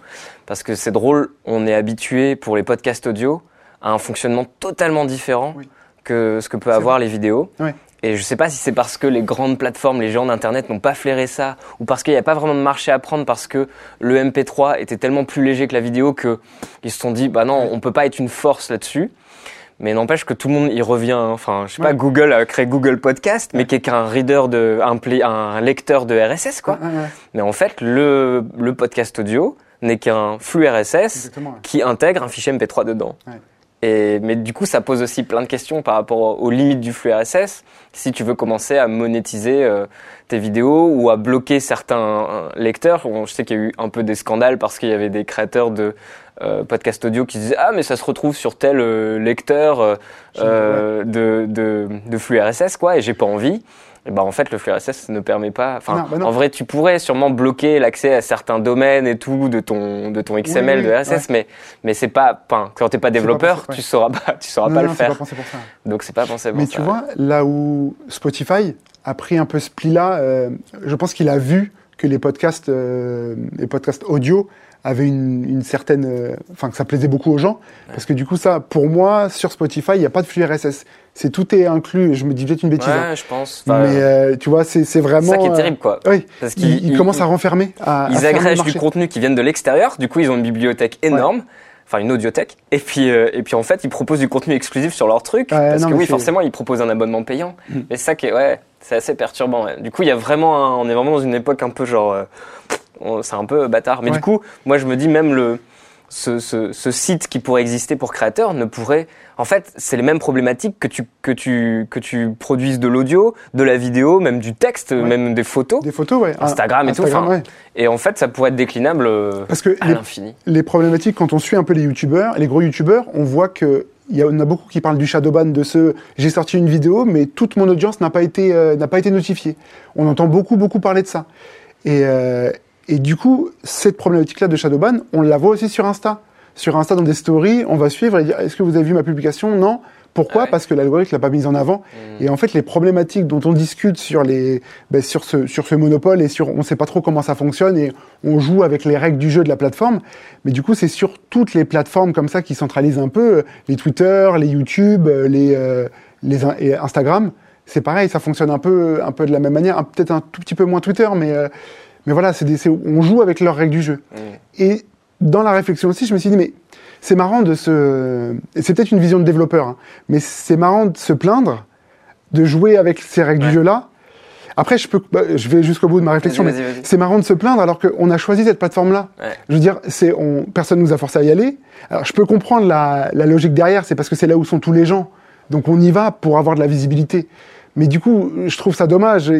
Parce que c'est drôle, on est habitué pour les podcasts audio à un fonctionnement totalement différent Oui. que ce que peut avoir les vidéos. Et je sais pas si c'est parce que les grandes plateformes, les géants d'internet n'ont pas flairé ça, ou parce qu'il n'y a pas vraiment de marché à prendre, parce que le MP3 était tellement plus léger que la vidéo que pff, ils se sont dit, bah non, on peut pas être une force là-dessus. Mais n'empêche que tout le monde y revient. hein. Enfin, je sais pas. Google a créé Google Podcast, mais qui est qu'un reader de, un, play- un lecteur de RSS, quoi. Ouais, ouais, ouais. Mais en fait, le, le podcast audio n'est qu'un flux RSS Exactement. qui intègre un fichier MP3 dedans. Et, mais du coup, ça pose aussi plein de questions par rapport aux limites du flux RSS. Si tu veux commencer à monétiser euh, tes vidéos ou à bloquer certains euh, lecteurs, Bon, je sais qu'il y a eu un peu des scandales parce qu'il y avait des créateurs de euh, podcasts audio qui disaient ah mais ça se retrouve sur tel euh, lecteur euh, euh, de, de, de flux RSS quoi et j'ai pas envie. Et ben en fait le flux RSS ne permet pas. Enfin bah en vrai tu pourrais sûrement bloquer l'accès à certains domaines et tout de ton de ton XML Oui, de RSS mais mais c'est pas enfin, quand t'es pas développeur pensé, ouais. tu sauras pas tu sauras Non, pas non, le faire. pas pensé pour ça. Donc c'est pas pensé pour Mais ça. tu vois, là où Spotify a pris un peu ce pli-là, euh, je pense qu'il a vu que les podcasts, euh, les podcasts audio avaient une, une certaine, euh, enfin que ça plaisait beaucoup aux gens, parce que du coup ça, pour moi, sur Spotify, il n'y a pas de flux RSS. C'est tout est inclus. Je me dis peut-être une bêtise, hein. Ouais, je pense. Enfin, mais euh, tu vois, c'est c'est c'est vraiment. ça qui est euh, terrible quoi. oui, Parce ils, qu'ils ils commencent à renfermer, à, à ils le agrègent du contenu qui viennent de l'extérieur. Du coup, ils ont une bibliothèque énorme. Enfin, une audiothèque. Et puis, euh, et puis, en fait, ils proposent du contenu exclusif sur leur truc. Parce non, que oui, forcément, ils proposent un abonnement payant. Mm. Mais c'est ça qui est, ouais, c'est assez perturbant. ouais. Du coup, il y a vraiment un- on est vraiment dans une époque un peu genre, euh, c'est un peu bâtard. Mais Ouais. du coup, moi, je me dis même le, ce, ce, ce site qui pourrait exister pour créateurs ne pourrait, en fait, c'est les mêmes problématiques que tu, que tu, que tu produises de l'audio, de la vidéo, même du texte, même des photos. Des photos, ouais. Instagram et tout, Instagram, enfin, ouais. Et en fait, ça pourrait être déclinable euh, Parce que à les, l'infini. les problématiques, quand on suit un peu les youtubeurs, les gros youtubeurs, on voit que il y en a beaucoup qui parlent du shadowban, de ce j'ai sorti une vidéo, mais toute mon audience n'a pas été euh, n'a pas été notifiée. On entend beaucoup beaucoup parler de ça. Et, euh, et du coup, cette problématique-là de shadowban, on la voit aussi sur Insta. Sur Insta, dans des stories, on va suivre et dire est-ce que vous avez vu ma publication? Non. Pourquoi? Ah ouais. Parce que l'algorithme l'a pas mise en avant. Mm. Et en fait, les problématiques dont on discute sur les, ben, sur ce, sur ce monopole et sur, on sait pas trop comment ça fonctionne et on joue avec les règles du jeu de la plateforme. Mais du coup, c'est sur toutes les plateformes comme ça qui centralisent un peu euh, les Twitter, les YouTube, euh, les, euh, les et Instagram. C'est pareil, ça fonctionne un peu, un peu de la même manière. Peut-être un tout petit peu moins Twitter, mais, euh, mais voilà, c'est des, c'est- on joue avec leurs règles du jeu. Mm. Et dans la réflexion aussi, je me suis dit, mais c'est marrant de se. C'est peut-être une vision de développeur, hein, mais c'est marrant de se plaindre, de jouer avec ces règles Ouais. du jeu-là, Après, je peux, bah, je vais jusqu'au bout de ma réflexion, mais c'est marrant de se plaindre alors qu'on a choisi cette plateforme-là. Ouais. Je veux dire, c'est, on, personne nous a forcé à y aller. Alors, je peux comprendre la, la logique derrière, c'est parce que c'est là où sont tous les gens. Donc, on y va pour avoir de la visibilité. Mais du coup, je trouve ça dommage.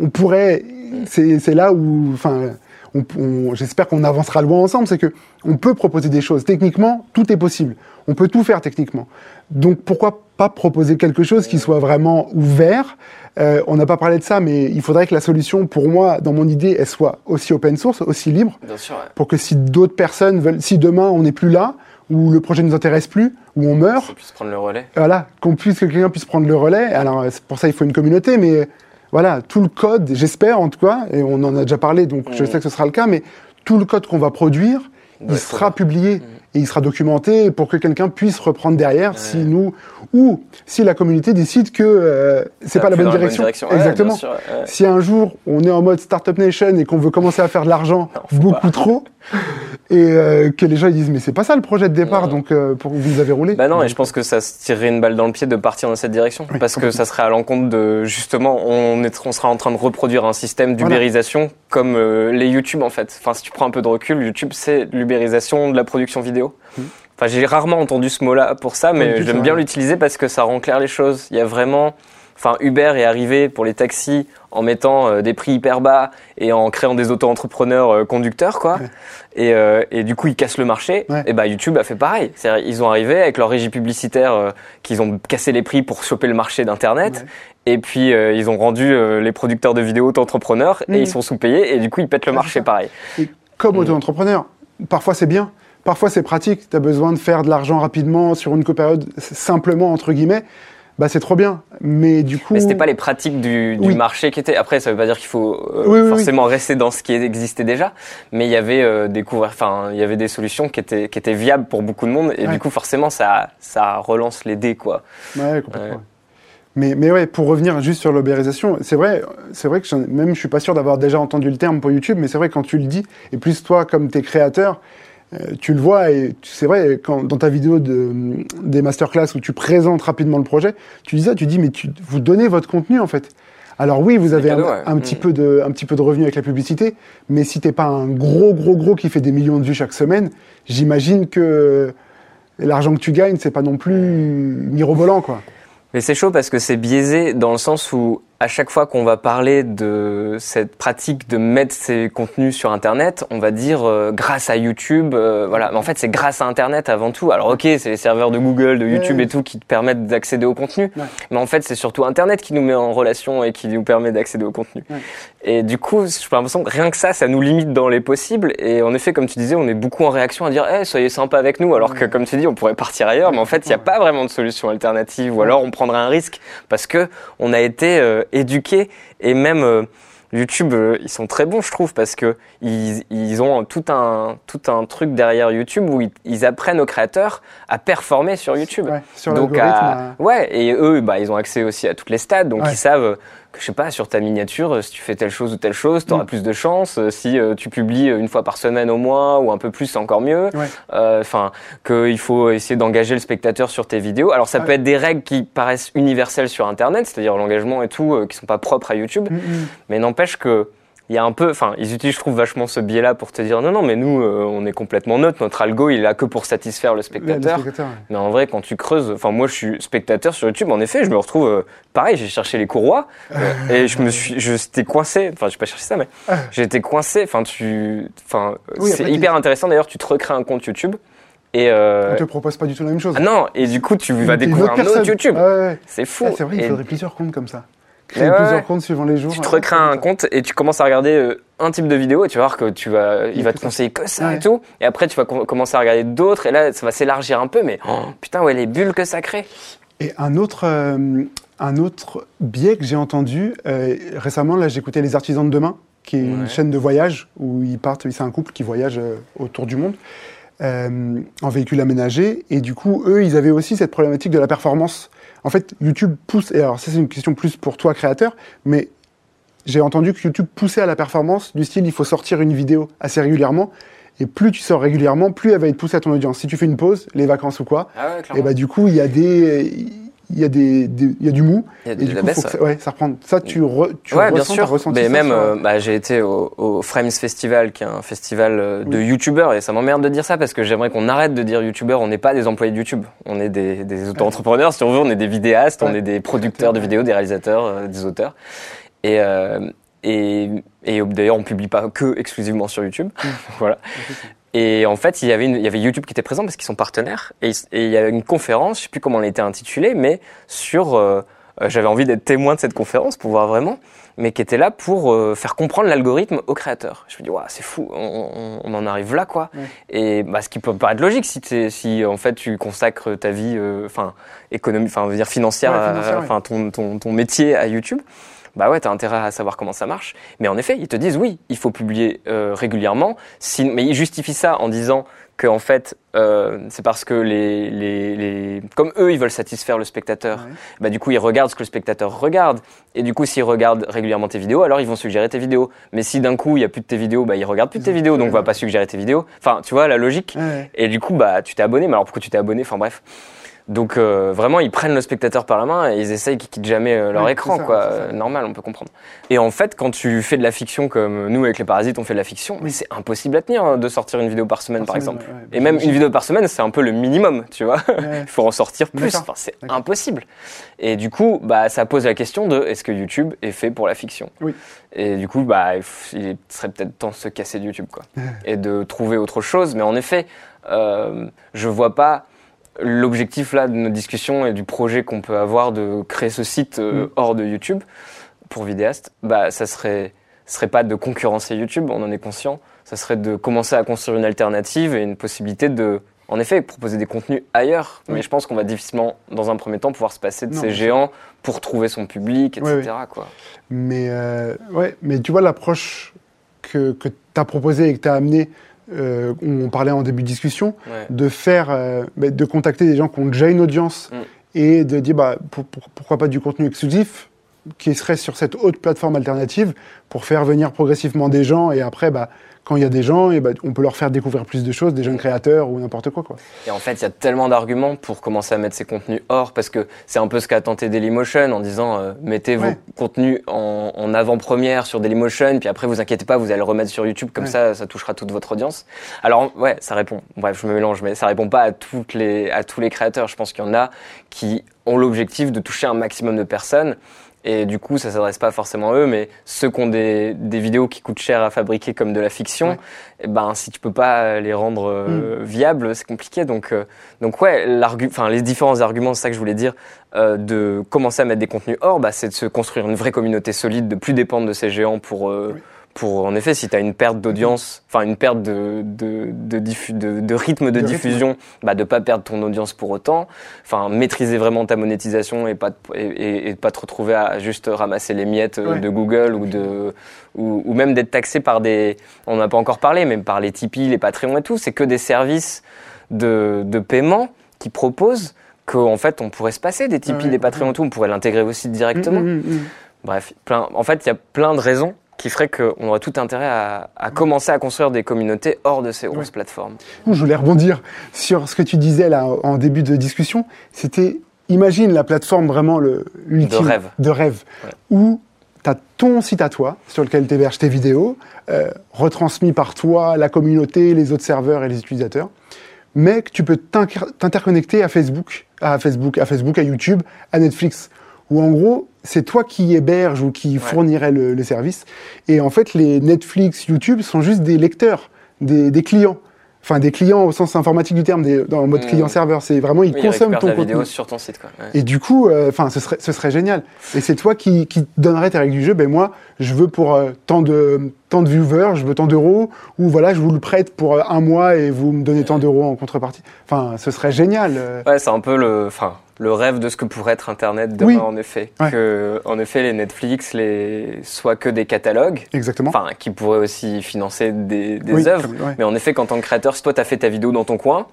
On pourrait, c'est, là où, enfin, on- on- j'espère qu'on avancera loin ensemble, c'est que on peut proposer des choses. Techniquement, tout est possible. On peut tout faire techniquement. Donc pourquoi pas proposer quelque chose qui soit vraiment ouvert? Euh, On n'a pas parlé de ça, mais il faudrait que la solution, pour moi, dans mon idée, elle soit aussi open source, aussi libre, Bien sûr. ouais. pour que si d'autres personnes veulent, si demain on n'est plus là, ou le projet ne nous intéresse plus, ou on meurt, Qu'on puisse prendre le relais. voilà, qu'on puisse que quelqu'un puisse prendre le relais. Alors pour ça il faut une communauté, mais voilà, tout le code, j'espère en tout cas, et on en a déjà parlé, donc je Mhm. sais que ce sera le cas, mais tout le code qu'on va produire, il sera publié Mhm. Et il sera documenté pour que quelqu'un puisse reprendre derrière si nous ou si la communauté décide que euh, c'est pas la bonne direction. Ouais, Exactement. bien sûr, ouais. Si un jour on est en mode Startup Nation et qu'on veut commencer à faire de l'argent beaucoup pas. trop, et euh, que les gens ils disent mais c'est pas ça le projet de départ, donc euh, pour vous avez roulé. Bah non, et je pense que ça se tirerait une balle dans le pied de partir dans cette direction. Oui, parce que ça serait à l'encontre de, justement, on, est, on sera en train de reproduire un système d'ubérisation comme les YouTube en fait. Enfin, si tu prends un peu de recul, YouTube c'est l'ubérisation de la production vidéo. Mhm. Enfin, j'ai rarement entendu ce mot-là pour ça, mais j'aime bien l'utiliser parce que ça rend clair les choses. Il y a vraiment, enfin, Uber est arrivé pour les taxis en mettant euh, des prix hyper bas et en créant des auto-entrepreneurs euh, conducteurs, quoi. Ouais. Et, euh, et du coup, ils cassent le marché. Ouais. Et bah, YouTube a fait pareil. C'est-à-dire, ils ont arrivé avec leur régie publicitaire, qu'ils ont cassé les prix pour choper le marché d'Internet. Ouais. Et puis, ils ont rendu les producteurs de vidéos auto-entrepreneurs Mhm. et ils sont sous-payés. Et du coup, ils pètent le marché pareil. Et comme Mm. auto-entrepreneur, parfois c'est bien, parfois c'est pratique, tu as besoin de faire de l'argent rapidement sur une période, simplement entre guillemets, bah c'est trop bien. Mais du coup, Mais c'était pas les pratiques du, du Oui. marché qui étaient. Après, ça veut pas dire qu'il faut euh, Oui, oui, forcément rester dans ce qui existait déjà, mais il y avait euh, enfin, il y avait des solutions qui étaient qui étaient viables pour beaucoup de monde, et Ouais. du coup, forcément, ça ça relance les dés, quoi. Ouais, complètement. Ouais. Mais, mais ouais, pour revenir juste sur l'ubérisation, c'est vrai, c'est vrai que même je suis pas sûr d'avoir déjà entendu le terme pour YouTube, mais c'est vrai quand tu le dis, et plus toi comme t'es créateur, euh, tu le vois et c'est vrai quand dans ta vidéo de des masterclass où tu présentes rapidement le projet, tu dis ça, tu dis mais tu, vous donnez votre contenu en fait. Alors oui, vous avez cadeau, un, ouais. un petit Mm. peu de un petit peu de revenus avec la publicité, mais si t'es pas un gros gros gros qui fait des millions de vues chaque semaine, j'imagine que l'argent que tu gagnes, c'est pas non plus mirobolant quoi. Mais c'est chaud parce que c'est biaisé dans le sens où à chaque fois qu'on va parler de cette pratique de mettre ses contenus sur Internet, on va dire euh, grâce à YouTube, euh, voilà. Mais en fait, c'est grâce à Internet avant tout. Alors ok, c'est les serveurs de Google, de YouTube et tout qui te permettent d'accéder au contenu. Ouais. Mais en fait, c'est surtout Internet qui nous met en relation et qui nous permet d'accéder au contenu. Ouais. Et du coup, j'ai l'impression que rien que ça, ça nous limite dans les possibles. Et en effet, comme tu disais, on est beaucoup en réaction à dire, eh, soyez sympa avec nous. Alors que, comme tu dis, on pourrait partir ailleurs. Mais en fait, il n'y a pas vraiment de solution alternative. Ou alors, on prendrait un risque parce que on a été euh, éduqué et même euh, YouTube, euh, ils sont très bons, je trouve, parce que ils, ils ont tout un tout un truc derrière YouTube où ils, ils apprennent aux créateurs à performer sur YouTube. Ouais, sur Donc, à- euh, ouais, et eux, bah, ils ont accès aussi à toutes les stats, donc Ouais. ils savent que, je sais pas, sur ta miniature, euh, si tu fais telle chose ou telle chose, tu auras Mm. plus de chance. Euh, Si euh, tu publies une fois par semaine au moins ou un peu plus, c'est encore mieux. Ouais. Euh, Enfin, qu'il faut essayer d'engager le spectateur sur tes vidéos. Alors, ça Ouais. peut être des règles qui paraissent universelles sur Internet, c'est-à-dire l'engagement et tout, qui sont pas propres à YouTube, mm, mm. mais n'empêche que il y a un peu, enfin, ils utilisent, je trouve, vachement ce biais-là pour te dire non, non, mais nous, euh, on est complètement neutre. Notre algo, il est là que pour satisfaire le Le spectateur. ouais. Mais en vrai, quand tu creuses, enfin moi je suis spectateur sur YouTube, en effet, je me retrouve euh, pareil, j'ai cherché les courroies euh, et je me suis, je j'étais coincé. Enfin, j'ai pas cherché ça, mais j'ai été coincé. Enfin, tu, enfin, Oui, c'est hyper intéressant d'ailleurs. Tu te recrées un compte YouTube et euh, On te propose pas du tout la même chose. ah non, et du coup tu vas découvrir un autre. YouTube. Ah ouais, ouais. C'est fou. Ah, c'est vrai, il Et faudrait plusieurs comptes comme ça. Créer ouais, plusieurs ouais. comptes suivant les jours. tu te recrées un compte et tu commences à regarder euh, un type de vidéo et tu vas voir que tu vas, il Il va te ça. conseiller que ça Ouais. et tout. Et après tu vas com- commencer à regarder d'autres et là ça va s'élargir un peu. Mais oh, putain ouais les bulles que ça crée. Et un autre, euh, un autre biais que j'ai entendu euh, récemment, là j'écoutais Les Artisans de Demain, qui est une chaîne de voyage où ils partent, c'est un couple qui voyage autour du monde en véhicule aménagé. Et du coup, eux, ils avaient aussi cette problématique de la performance. En fait, YouTube pousse, et alors ça c'est une question plus pour toi créateur, mais j'ai entendu que YouTube poussait à la performance du style il faut sortir une vidéo assez régulièrement. Et plus tu sors régulièrement, plus elle va être poussée à ton audience. Si tu fais une pause, les vacances ou quoi, Ah ouais, et bah du coup, il y a des, il y a des, des- il y a du mou. Il y a Et du coup, faut que ça, ouais, ça reprend. Ça, tu, re- tu ouais, bien ressens, sûr. t'as ressenti Mais même, euh, bah, j'ai été au, au Frames Festival, qui est un festival euh, de Oui. youtubeurs, et ça m'emmerde de dire ça parce que j'aimerais qu'on arrête de dire youtubeurs. On n'est pas des employés de YouTube. On est des, des auto-entrepreneurs, si on veut. On est des vidéastes, on est des producteurs de vidéos, des réalisateurs, euh, des auteurs. Et, euh, et, et d'ailleurs, on publie pas que exclusivement sur YouTube. *laughs* voilà. Et en fait, il y avait, une, il y avait YouTube qui était présent parce qu'ils sont partenaires. Et, il- et il y avait une conférence, je sais plus comment elle était intitulée, mais sur. euh, euh, J'avais envie d'être témoin de cette conférence pour voir vraiment, mais qui était là pour euh, faire comprendre l'algorithme aux créateurs. Je me dis, ouais, c'est fou, on, on- on en arrive là, quoi. Ouais. Et bah, ce qui peut paraître logique si, t'es- si en fait tu consacres ta vie, euh, enfin économie, enfin dire financière, ouais. enfin ton, ton, ton métier à YouTube. Bah ouais, t'as intérêt à savoir comment ça marche. Mais en effet, ils te disent oui, il faut publier euh, régulièrement. Si, mais ils justifient ça en disant que en fait, euh, c'est parce que les, les, les, comme eux, ils veulent satisfaire le spectateur. Ouais. Bah du coup, ils regardent ce que le spectateur regarde. Et du coup, s'ils regardent régulièrement tes vidéos, alors ils vont suggérer tes vidéos. Mais si d'un coup il y a plus de tes vidéos, bah ils regardent plus de tes vidéos, donc on va pas suggérer tes vidéos. Enfin, tu vois la logique. Ouais. Et du coup, bah, tu t'es abonné. Mais alors pourquoi tu t'es abonné? Enfin bref. Donc euh, vraiment, ils prennent le spectateur par la main et ils essayent qu'ils quittent jamais euh, leur écran, ça, quoi. Euh, Normal, on peut comprendre. Et en fait, quand tu fais de la fiction comme nous avec les Parasites, on fait de la fiction, mais c'est impossible à tenir hein, de sortir une vidéo par semaine, par, semaine, exemple. ouais, ouais. Et même une vidéo par semaine, c'est un peu le minimum, tu vois. Ouais. *laughs* Il faut en sortir plus. Enfin, c'est impossible. Et du coup, bah, ça pose la question de est-ce que YouTube est fait pour la fiction? Oui. Et du coup, bah, il serait peut-être temps de se casser de YouTube, quoi, *laughs* et de trouver autre chose. Mais en effet, je vois pas l'objectif là de nos discussions et du projet qu'on peut avoir de créer ce site euh, Mm. hors de YouTube pour vidéastes. Bah, ça serait, serait pas de concurrencer YouTube, on en est conscient. Ça serait de commencer à construire une alternative et une possibilité de en effet, proposer des contenus ailleurs, mais Oui. je pense qu'on va difficilement, dans un premier temps, pouvoir se passer de Non, ces géants pour trouver son public, etc. Oui, Quoi. Mais, euh, ouais, mais tu vois, l'approche que, que tu as proposée et que tu as amenée, euh, on parlait en début de discussion, Ouais. de faire, euh, bah, de contacter des gens qui ont déjà une audience Mm. et de dire bah, pour- pour- pourquoi pas du contenu exclusif qui serait sur cette haute plateforme alternative pour faire venir progressivement des gens et après, bah, quand il y a des gens, et bah, on peut leur faire découvrir plus de choses, des jeunes créateurs ou n'importe quoi. quoi. Et en fait, il y a tellement d'arguments pour commencer à mettre ces contenus hors, parce que c'est un peu ce qu'a tenté Dailymotion en disant euh, mettez Ouais. vos contenus en, en avant-première sur Dailymotion, puis après vous inquiétez pas, vous allez le remettre sur YouTube, comme Ouais. ça, ça touchera toute votre audience. Alors ouais, ça répond. Bref, je me mélange, mais ça répond pas à toutes les à tous les créateurs. Je pense qu'il y en a qui ont l'objectif de toucher un maximum de personnes. Et du coup, ça s'adresse pas forcément à eux, mais ceux qui ont des, des vidéos qui coûtent cher à fabriquer comme de la fiction, Ouais. eh ben, si tu peux pas les rendre euh, viables, c'est compliqué. Donc, euh, donc ouais, enfin, les différents arguments, c'est ça que je voulais dire, euh, de commencer à mettre des contenus hors, bah, c'est de se construire une vraie communauté solide, de plus dépendre de ces géants pour, euh, Oui. Pour en effet, si tu as une perte d'audience, enfin une perte de, de, de, diffu- de, de rythme de, De rythme, diffusion, bah, de pas perdre ton audience pour autant, enfin maîtriser vraiment ta monétisation et pas et, et, et pas te retrouver à juste ramasser les miettes euh, Ouais. de Google ou de ou, ou même d'être taxé par des, on n'a pas encore parlé, mais par les Tipeee, les Patreon et tout, c'est que des services de, de paiement qui proposent qu'en fait on pourrait se passer des Tipeee, Ouais, des Patreon et tout, on pourrait l'intégrer aussi directement. Mm, mm, mm. Bref, plein, en fait, il y a plein de raisons qui feraient qu'on aurait tout intérêt à, à commencer à construire des communautés hors de ces grosses plateformes. Je voulais rebondir sur ce que tu disais là en début de discussion. C'était, imagine la plateforme vraiment le l'ultime- De rêve. de rêve, Ouais. où tu as ton site à toi sur lequel tu héberges tes vidéos, euh, retransmis par toi, la communauté, les autres serveurs et les utilisateurs, mais que tu peux t'inter- t'interconnecter à Facebook, à Facebook, à Facebook, à YouTube, à Netflix, où en gros c'est toi qui héberge ou qui fournirait le, le service, et en fait les Netflix, YouTube sont juste des lecteurs, des, des clients. Enfin, des clients au sens informatique du terme, des, dans le mode Mmh. client-serveur. C'est vraiment, ils Oui, consomment ton contenu. vidéo sur ton site. Quoi. Ouais. Et du coup, euh, enfin, ce serait, ce serait génial. Et c'est toi qui, qui donnerais tes règles du jeu. Ben moi, je veux pour euh, tant de tant de viewers, je veux tant d'euros, ou voilà, je vous le prête pour euh, un mois et vous me donnez tant d'euros en contrepartie. Enfin, ce serait génial. Ouais, c'est un peu le, enfin, le rêve de ce que pourrait être Internet demain, Oui. en effet. Ouais. Que, en effet, les Netflix, les, soient que des catalogues, Exactement. enfin, qui pourraient aussi financer des, des Oui, œuvres. comme- ouais. Mais en effet, qu'en tant que créateur, si toi, t'as fait ta vidéo dans ton coin,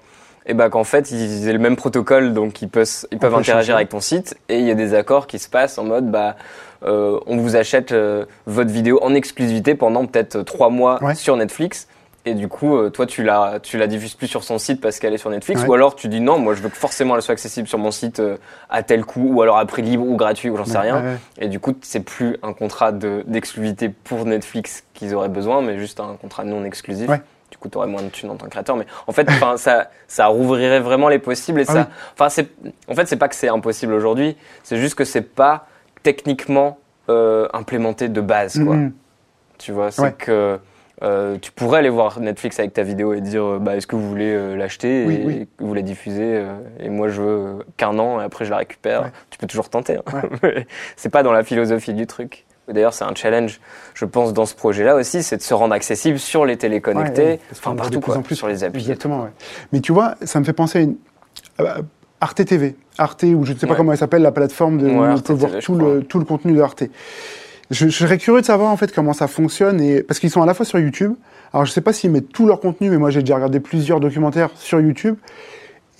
et ben qu'en fait, ils aient le même protocole, donc ils peuvent, ils peuvent interagir changer. avec ton site, et il y a des accords qui se passent en mode, bah, euh, on vous achète euh, votre vidéo en exclusivité pendant peut-être trois mois Ouais. sur Netflix. Et du coup, euh, toi, tu la, tu la diffuses plus sur son site parce qu'elle est sur Netflix, Ouais. ou alors tu dis non, moi je veux que forcément elle soit accessible sur mon site euh, à tel coût, ou alors à prix libre ou gratuit, ou j'en sais rien. Ouais. Et du coup, c'est plus un contrat de- d'exclusivité pour Netflix qu'ils auraient besoin, mais juste un contrat non exclusif. Du coup, tu aurais moins de thunes en tant que créateur. Mais en fait, ça, ça rouvrirait vraiment les possibles. Et Ah ça, oui. enfin, c'est, en fait, c'est pas que c'est impossible aujourd'hui. C'est juste que c'est pas techniquement euh, implémenté de base, quoi. Mhm. Tu vois, c'est Ouais. que euh, tu pourrais aller voir Netflix avec ta vidéo et dire, euh, bah, est-ce que vous voulez euh, l'acheter Oui, et oui. vous la diffuser euh, Et moi, je veux qu'un an et après je la récupère. Ouais. Tu peux toujours tenter. hein. *laughs* c'est pas dans la philosophie du truc. D'ailleurs, c'est un challenge, je pense, dans ce projet-là aussi, c'est de se rendre accessible sur les téléconnectés, Ouais, ouais, enfin voit de partout, plus quoi, en plus. sur les applis. Exactement, ouais. Mais tu vois, ça me fait penser à une. Arte TV. Arte, ou je ne sais pas Ouais. comment elle s'appelle, la plateforme de, Ouais, où on peut TV, tout le, tout le contenu de Arte. Je, je serais curieux de savoir en fait comment ça fonctionne et parce qu'ils sont à la fois sur YouTube. Alors je sais pas s'ils mettent tout leur contenu, mais moi j'ai déjà regardé plusieurs documentaires sur YouTube.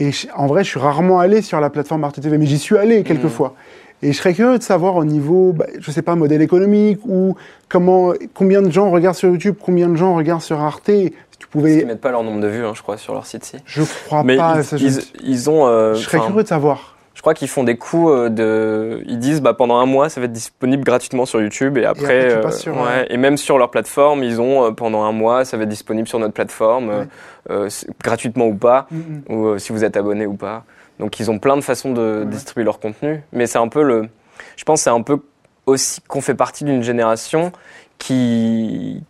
Et je- en vrai, je suis rarement allé sur la plateforme Arte TV, mais j'y suis allé quelques fois. Et je serais curieux de savoir au niveau, bah, je sais pas, modèle économique ou comment, combien de gens regardent sur YouTube, combien de gens regardent sur Arte. Si tu Ils pouvais, mettent pas leur nombre de vues, hein, je crois, sur leur site. Si. je crois Mais pas. ils, ça, je, ils- ils ont. euh, je serais curieux de savoir. Je crois qu'ils font des coups euh, de. Ils disent bah pendant un mois ça va être disponible gratuitement sur YouTube et après, après, tu euh, ouais, et même sur leur plateforme ils ont euh, pendant un mois ça va être disponible sur notre plateforme Ouais. gratuitement ou pas Mhm. ou euh, si vous êtes abonné ou pas. Donc ils ont plein de façons de distribuer leur contenu mais c'est un peu le. Je pense que c'est un peu aussi qu'on fait partie d'une génération qui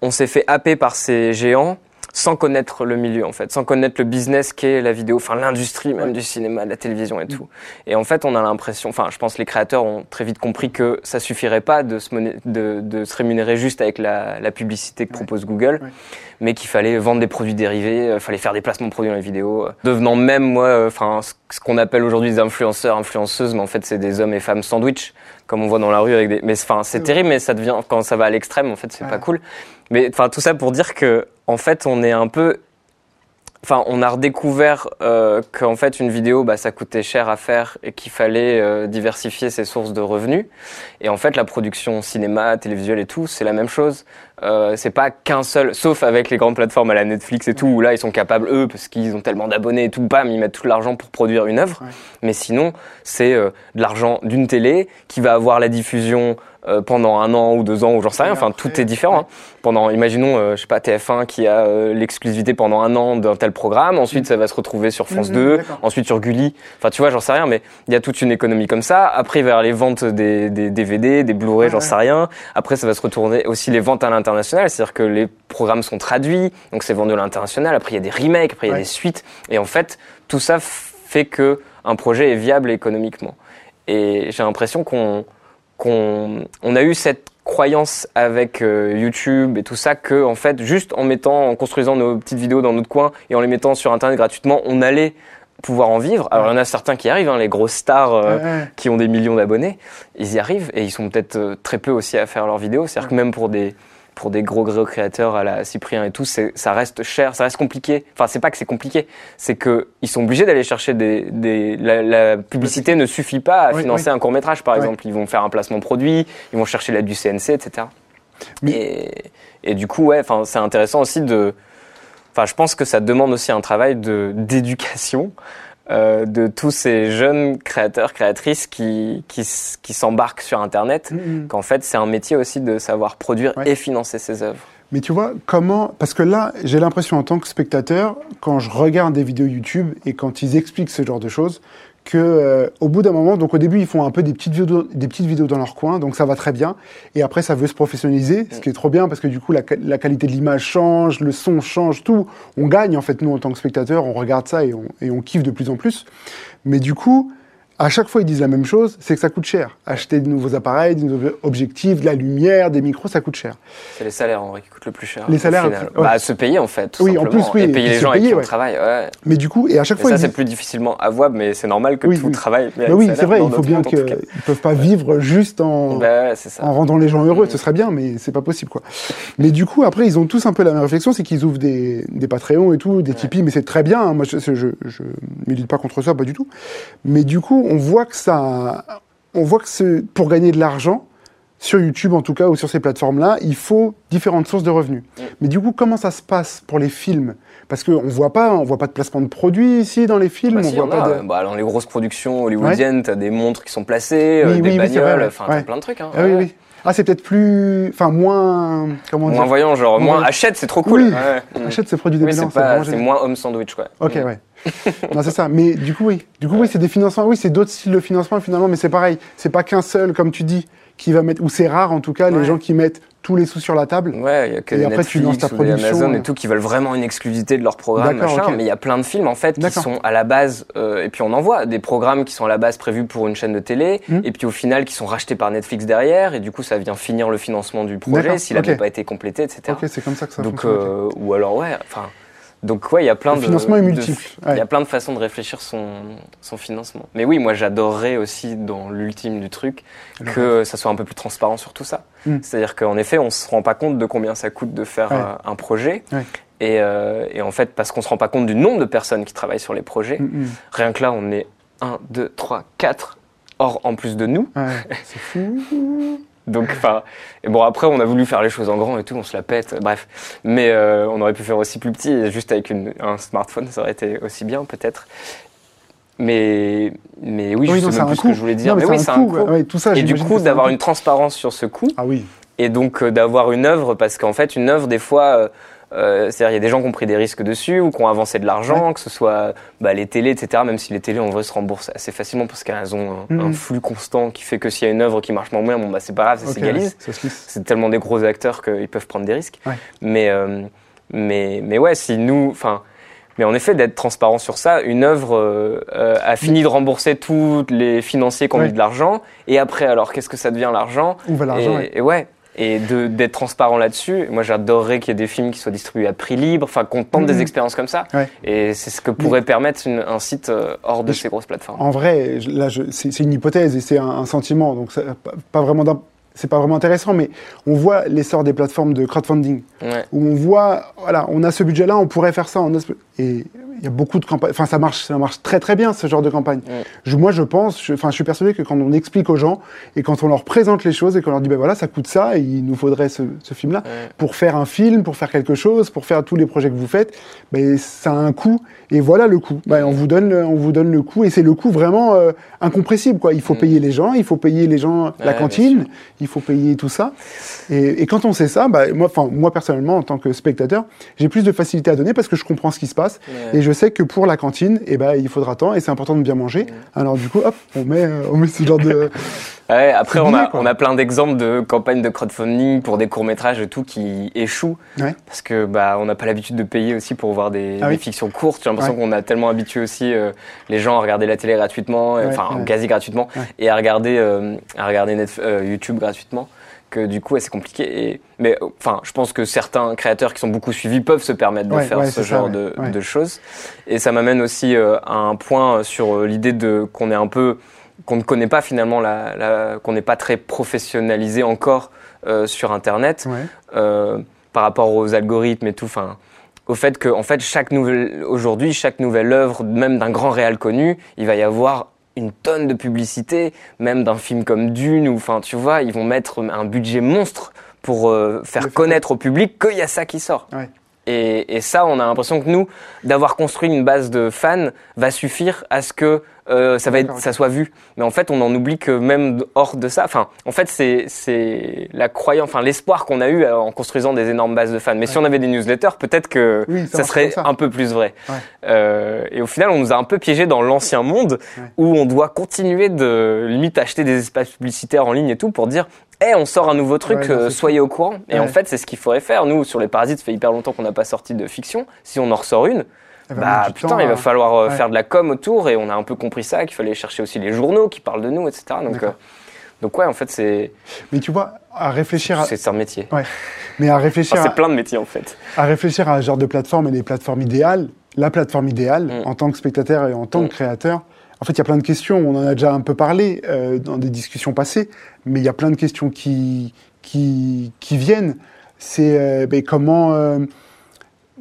on s'est fait happer par ces géants sans connaître le milieu en fait, sans connaître le business qu'est la vidéo, enfin l'industrie même du cinéma, de la télévision et tout. Et en fait, on a l'impression, enfin, je pense que les créateurs ont très vite compris que ça suffirait pas de se, de, de se rémunérer juste avec la, la publicité que Ouais. propose Google, Ouais. mais qu'il fallait vendre des produits dérivés, euh, fallait faire des placements de produits dans les vidéos, euh, devenant même moi, euh, enfin, ce qu'on appelle aujourd'hui des influenceurs, influenceuses, mais en fait, c'est des hommes et femmes sandwich, comme on voit dans la rue avec des, mais enfin, c'est Ouais. terrible, mais ça devient quand ça va à l'extrême, en fait, c'est Ouais. pas cool. Mais enfin, tout ça pour dire que, en fait, on est un peu Enfin, on a redécouvert euh, qu'en fait une vidéo, bah, ça coûtait cher à faire et qu'il fallait euh, diversifier ses sources de revenus. Et en fait, la production cinéma, télévisuelle et tout, c'est la même chose. Euh, c'est pas qu'un seul, sauf avec les grandes plateformes à la Netflix et tout, où là ils sont capables eux, parce qu'ils ont tellement d'abonnés et tout, bam, ils mettent tout l'argent pour produire une œuvre. Ouais. Mais sinon, c'est euh, de l'argent d'une télé qui va avoir la diffusion euh, pendant un an ou deux ans ou j'en sais rien. Enfin, tout est différent. hein. Pendant, imaginons, euh, je sais pas, TF1 qui a euh, l'exclusivité pendant un an d'un tel programme. Ensuite, ça va se retrouver sur France Mhm, 2. d'accord. Ensuite sur Gulli. Enfin, tu vois, j'en sais rien, mais il y a toute une économie comme ça. Après, avoir les ventes des, des DVD, des Blu-ray, j'en ouais. sais rien. Après, ça va se retourner aussi les ventes à l'international, c'est-à-dire que les programmes sont traduits, donc c'est vendu à l'international. Après, il y a des remakes, après il y a des suites, et en fait, tout ça fait que un projet est viable économiquement. Et j'ai l'impression qu'on qu'on on a eu cette croyance avec euh, YouTube et tout ça que en fait juste en mettant en construisant nos petites vidéos dans notre coin et en les mettant sur internet gratuitement on allait pouvoir en vivre. Alors il y en a certains qui arrivent hein, les grosses stars euh, Ouais, qui ont des millions d'abonnés ils y arrivent et ils sont peut-être euh, très peu aussi à faire leurs vidéos. C'est à dire que même pour des pour des gros gros créateurs à la Cyprien et tout, ça reste cher, ça reste compliqué. Enfin, c'est pas que c'est compliqué, c'est que ils sont obligés d'aller chercher des, des la, la publicité ne suffit pas à Oui, financer un court métrage, par exemple. Ils vont faire un placement produit, ils vont chercher l'aide du CNC, etc. Et, et du coup, ouais, enfin, c'est intéressant aussi de. Enfin, je pense que ça demande aussi un travail de d'éducation euh, de tous ces jeunes créateurs, créatrices qui qui, s'embarquent sur Internet. Mhm. Qu'en fait, c'est un métier aussi de savoir produire Ouais. et financer ses œuvres. Mais tu vois, comment. Parce que là, j'ai l'impression en tant que spectateur, quand je regarde des vidéos YouTube et quand ils expliquent ce genre de choses, que euh, au bout d'un moment, donc au début, ils font un peu des petites vidéos, des petites vidéos dans leur coin, donc ça va très bien. Et après, ça veut se professionnaliser, ce qui est trop bien parce que du coup, la, qualité de l'image change, le son change, tout. On gagne en fait, nous, en tant que spectateurs, on regarde ça et on, et on kiffe de plus en plus. Mais du coup, à chaque fois, ils disent la même chose, c'est que ça coûte cher. Acheter de nouveaux appareils, de nouveaux objectifs, de la lumière, des micros, ça coûte cher. C'est les salaires en vrai qui coûtent le plus cher. Les salaires, final. ouais. Bah, se payer en fait. Tout Oui, en plus, oui, Et payer les gens avec qui on ouais. travaille. Ouais. Mais du coup, et à chaque Et fois, ça, c'est disent- plus difficilement avouable, mais c'est normal que Oui, tout oui. travaille. Bah oui, c'est vrai, il faut bien qu'ils peuvent pas vivre juste en, Bah ouais, c'est ça. en rendant les gens heureux, Mm. ce serait bien, mais c'est pas possible, quoi. Mais du coup, après, ils ont tous un peu la même réflexion, c'est qu'ils ouvrent des, des Patreons et tout, des. Tipeee, mais c'est très bien, hein. moi, je, je, je milite pas contre ça, pas du tout. Mais du coup, on voit que ça, on voit que c'est, pour gagner de l'argent, sur YouTube en tout cas ou sur ces plateformes-là, il faut différentes sources de revenus. Mm. Mais du coup, comment ça se passe pour les films? Parce qu'on voit pas, on voit pas de placement de produits ici dans les films. Bah, on si, voit pas de... Bah, dans les grosses productions hollywoodiennes, t'as des montres qui sont placées, Oui, euh, oui, des oui, c'est bagnoles, enfin Ouais. plein de trucs. Hein. Ah oui, Ouais. oui. Ah, c'est peut-être plus, enfin moins, comment Moins dire? voyant, genre, moins achète, c'est trop cool. Oui. Achète Oui, c'est pas, vraiment c'est génial. moins homme sandwich, quoi. Ok, Mm. ouais. Non, c'est ça. Mais du coup, oui. Du coup, oui, c'est des financements. Oui, c'est d'autres styles de financement finalement, mais c'est pareil. C'est pas qu'un seul, comme tu dis, qui va mettre. Ou c'est rare en tout cas, les gens qui mettent tous les sous sur la table. Ouais, il y a que Et des après, tu lances Netflix ta production, Amazon euh. et tout qui veulent vraiment une exclusivité de leur programme, machin. Mais il y a plein de films en fait qui sont à la base, euh, et puis on en voit des programmes qui sont à la base prévus pour une chaîne de télé, Hmm. et puis au final qui sont rachetés par Netflix derrière, et du coup ça vient finir le financement du projet s'il n'avait pas été complété, etc. Ok, c'est comme ça que ça Donc, fonctionne. euh, ou alors ouais, enfin. Donc ouais, il y a plein Le de financement est multiple, Il y a plein de façons de réfléchir son son financement. Mais oui, moi j'adorerais aussi dans l'ultime du truc que ça soit un peu plus transparent sur tout ça. Hmm. C'est-à-dire qu'en effet, on se rend pas compte de combien ça coûte de faire Ouais. euh, un projet. Ouais. Et, euh, et en fait, parce qu'on se rend pas compte du nombre de personnes qui travaillent sur les projets. Mm, mm. Rien que là, on est 1, 2, 3, 4. Or, en plus de nous. C'est fou. *laughs* Donc, enfin, et bon, après, on a voulu faire les choses en grand et tout, on se la pète, bref. Mais euh, on aurait pu faire aussi plus petit, et juste avec une, un smartphone, ça aurait été aussi bien, peut-être. Mais, mais oui, Oui, je sais c'est même un plus ce que je voulais dire. Non, mais mais oui, c'est un coût. ouais, tout ça, Et du coup, d'avoir un une transparence sur ce coût, Ah oui. et donc euh, d'avoir une œuvre, parce qu'en fait, une œuvre, des fois, euh, c'est-à-dire, il y a des gens qui ont pris des risques dessus ou qui ont avancé de l'argent, que ce soit bah, les télés, etc. Même si les télés, en vrai, se remboursent assez facilement parce qu'elles ont un, Mhm. un flux constant qui fait que s'il y a une œuvre qui marche moins bien, bon, bah, c'est pas grave, ça s'égalise. ouais. C'est tellement des gros acteurs qu'ils peuvent prendre des risques. Ouais. Mais, euh, mais, mais ouais, si nous, enfin, mais en effet, d'être transparent sur ça, une œuvre euh, euh, a fini de rembourser tous les financiers qui ont Ouais. mis de l'argent. Et après, alors, qu'est-ce que ça devient l'argent? Où va l'argent et, ouais. et ouais. Et d'être transparent là-dessus. Moi, j'adorerais qu'il y ait des films qui soient distribués à prix libre, enfin, qu'on tente Mhm. des expériences comme ça. Ouais. Et c'est ce que pourrait permettre une- un site euh, hors de je- ces grosses plateformes. En vrai, là, c'est une hypothèse et c'est un, un sentiment, donc ça- pas, pas vraiment c'est pas vraiment intéressant, mais on voit l'essor des plateformes de crowdfunding Ouais. où on voit, voilà, on a ce budget-là, on pourrait faire ça, on a ce- et il y a beaucoup de campagnes, enfin ça marche, ça marche très très bien ce genre de campagne. Ouais. Je- moi, je pense, je- enfin, je suis persuadé que quand on explique aux gens et quand on leur présente les choses et qu'on leur dit, ben voilà, ça coûte ça, et il nous faudrait ce, ce film-là Ouais. pour faire un film, pour faire quelque chose, pour faire tous les projets que vous faites, ben ça a un coût et voilà le coût. Ben, on vous donne, le- on vous donne le coût et c'est le coût vraiment euh, incompressible quoi. Il faut Mm. payer les gens, il faut payer les gens la cantine, il faut payer tout ça. Et, et quand on sait ça, ben, moi, enfin moi personnellement en tant que spectateur, j'ai plus de facilité à donner parce que je comprends ce qui se passe et je sais que pour la cantine, eh ben il faudra tant et c'est important de bien manger. Mm. Alors du coup, hop, on met, euh, on met ce genre de *laughs* Ouais, après, on a, bien, on a plein d'exemples de campagnes de crowdfunding pour des courts-métrages et tout qui échouent. Ouais. Parce que, bah, on n'a pas l'habitude de payer aussi pour voir des, Ah des fictions courtes. J'ai l'impression Ouais. qu'on a tellement habitué aussi euh, les gens à regarder la télé gratuitement, euh, enfin, quasi gratuitement, et à regarder, euh, à regarder euh, YouTube gratuitement. Que du coup, ouais, c'est compliqué. Et, mais, euh, enfin, je pense que certains créateurs qui sont beaucoup suivis peuvent se permettre de Ouais, faire ouais, ce ça, genre de, choses. Et ça m'amène aussi euh, à un point sur euh, l'idée de qu'on est un peu qu'on ne connaît pas finalement la, la- qu'on n'est pas très professionnalisé encore euh, sur internet par rapport aux algorithmes et tout enfin au fait que en fait chaque nouvelle aujourd'hui chaque nouvelle œuvre même d'un grand réal connu il va y avoir une tonne de publicité même d'un film comme Dune ou enfin tu vois ils vont mettre un budget monstre pour euh, faire connaître au public qu'il y a ça qui sort Ouais. Et, et ça, on a l'impression que nous, d'avoir construit une base de fans, va suffire à ce que euh, ça, va être, D'accord, ça soit vu. Mais en fait, on en oublie que même hors de ça, enfin, en fait, c'est la croyance, enfin, l'espoir qu'on a eu euh, en construisant des énormes bases de fans. Mais si on avait des newsletters, peut-être que Oui, ça serait ça. un peu plus vrai. Ouais. Euh, et au final, on nous a un peu piégé dans l'ancien monde Ouais. où on doit continuer de limite acheter des espaces publicitaires en ligne et tout pour dire. Eh, on sort un nouveau truc, Ouais, euh, soyez au courant. Et Ouais. en fait, c'est ce qu'il faudrait faire. Nous, sur les Parasites, ça fait hyper longtemps qu'on n'a pas sorti de fiction. Si on en ressort une, Elle va bah putain, temps il va à- falloir euh, ouais. faire de la com autour et on a un peu compris ça, qu'il fallait chercher aussi les journaux qui parlent de nous, etc. Donc, euh, donc ouais, en fait, c'est Mais tu vois, à réfléchir, à, c'est un métier. mais à réfléchir, Enfin, c'est plein de métiers en fait. à réfléchir à un genre de plateforme et des plateformes idéales, la plateforme idéale Mm. en tant que spectateur et en tant Mm. que créateur. En fait, il y a plein de questions. On en a déjà un peu parlé euh, dans des discussions passées, mais il y a plein de questions qui qui, viennent. C'est euh, ben, comment euh,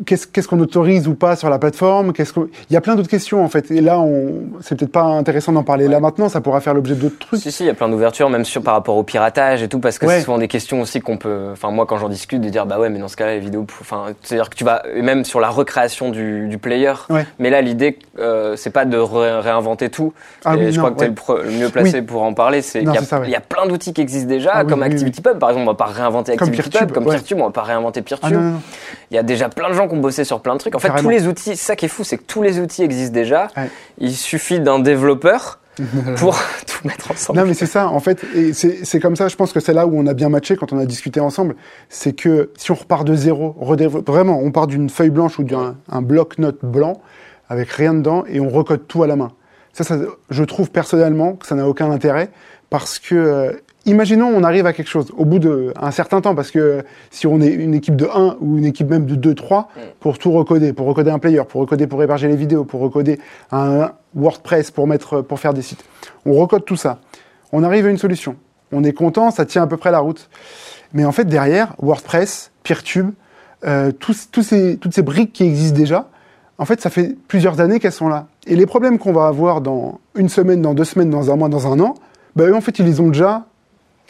qu'est-ce qu'on autorise ou pas sur la plateforme? Qu'est-ce Il y a plein d'autres questions en fait. Et là, on... c'est peut-être pas intéressant d'en parler là maintenant. Ça pourra faire l'objet d'autres trucs. Si, si, il y a plein d'ouvertures, même sur, par rapport au piratage et tout, parce que Ouais. c'est souvent des questions aussi qu'on peut. Enfin, moi, quand j'en discute, de dire, bah ouais, mais dans ce cas-là, les vidéos. Enfin, c'est-à-dire que tu vas. Même sur la recréation du, du player. Ouais. Mais là, l'idée, euh, c'est pas de ré- réinventer tout. Ah et oui, je non, crois que t'es ouais. le, pre- le mieux placé pour en parler. C'est y, il y a plein d'outils qui existent déjà, Ah oui, comme. ActivityPub, par exemple. On va pas réinventer ActivityPub, Peertube, comme. Peertube, on va pas réinventer Ah Peertube. non. Il y a déjà plein de gens qui ont bossé sur plein de trucs. En fait, Carrément. tous les outils, ça qui est fou, c'est que tous les outils existent déjà. Ouais. Il suffit d'un développeur *laughs* pour *laughs* tout mettre ensemble. Non, mais c'est ça, en fait, et c'est comme ça, je pense que c'est là où on a bien matché quand on a discuté ensemble, c'est que si on repart de zéro, vraiment, on part d'une feuille blanche ou d'un un bloc-notes blanc, avec rien dedans, et on recode tout à la main. Ça, ça je trouve personnellement que ça n'a aucun intérêt, parce que, euh, imaginons, on arrive à quelque chose, au bout d'un certain temps, parce que si on est une équipe de 1 ou une équipe même de 2, 3, pour tout recoder, pour recoder un player, pour recoder pour héberger les vidéos, pour recoder un WordPress, pour, mettre, pour faire des sites, on recode tout ça on arrive à une solution. On est content, ça tient à peu près la route. Mais en fait, derrière, WordPress, Peertube, euh, tous, tous ces, toutes ces briques qui existent déjà, en fait, ça fait plusieurs années qu'elles sont là. Et les problèmes qu'on va avoir dans une semaine, dans deux semaines, dans un mois, dans un an, bah, eux, en fait, ils les ont déjà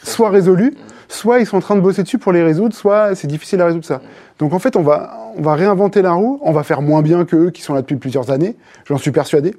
soit résolus, soit ils sont en train de bosser dessus pour les résoudre, soit c'est difficile à résoudre ça. Donc en fait, on va, on va réinventer la roue, on va faire moins bien que eux qui sont là depuis plusieurs années, j'en suis persuadé.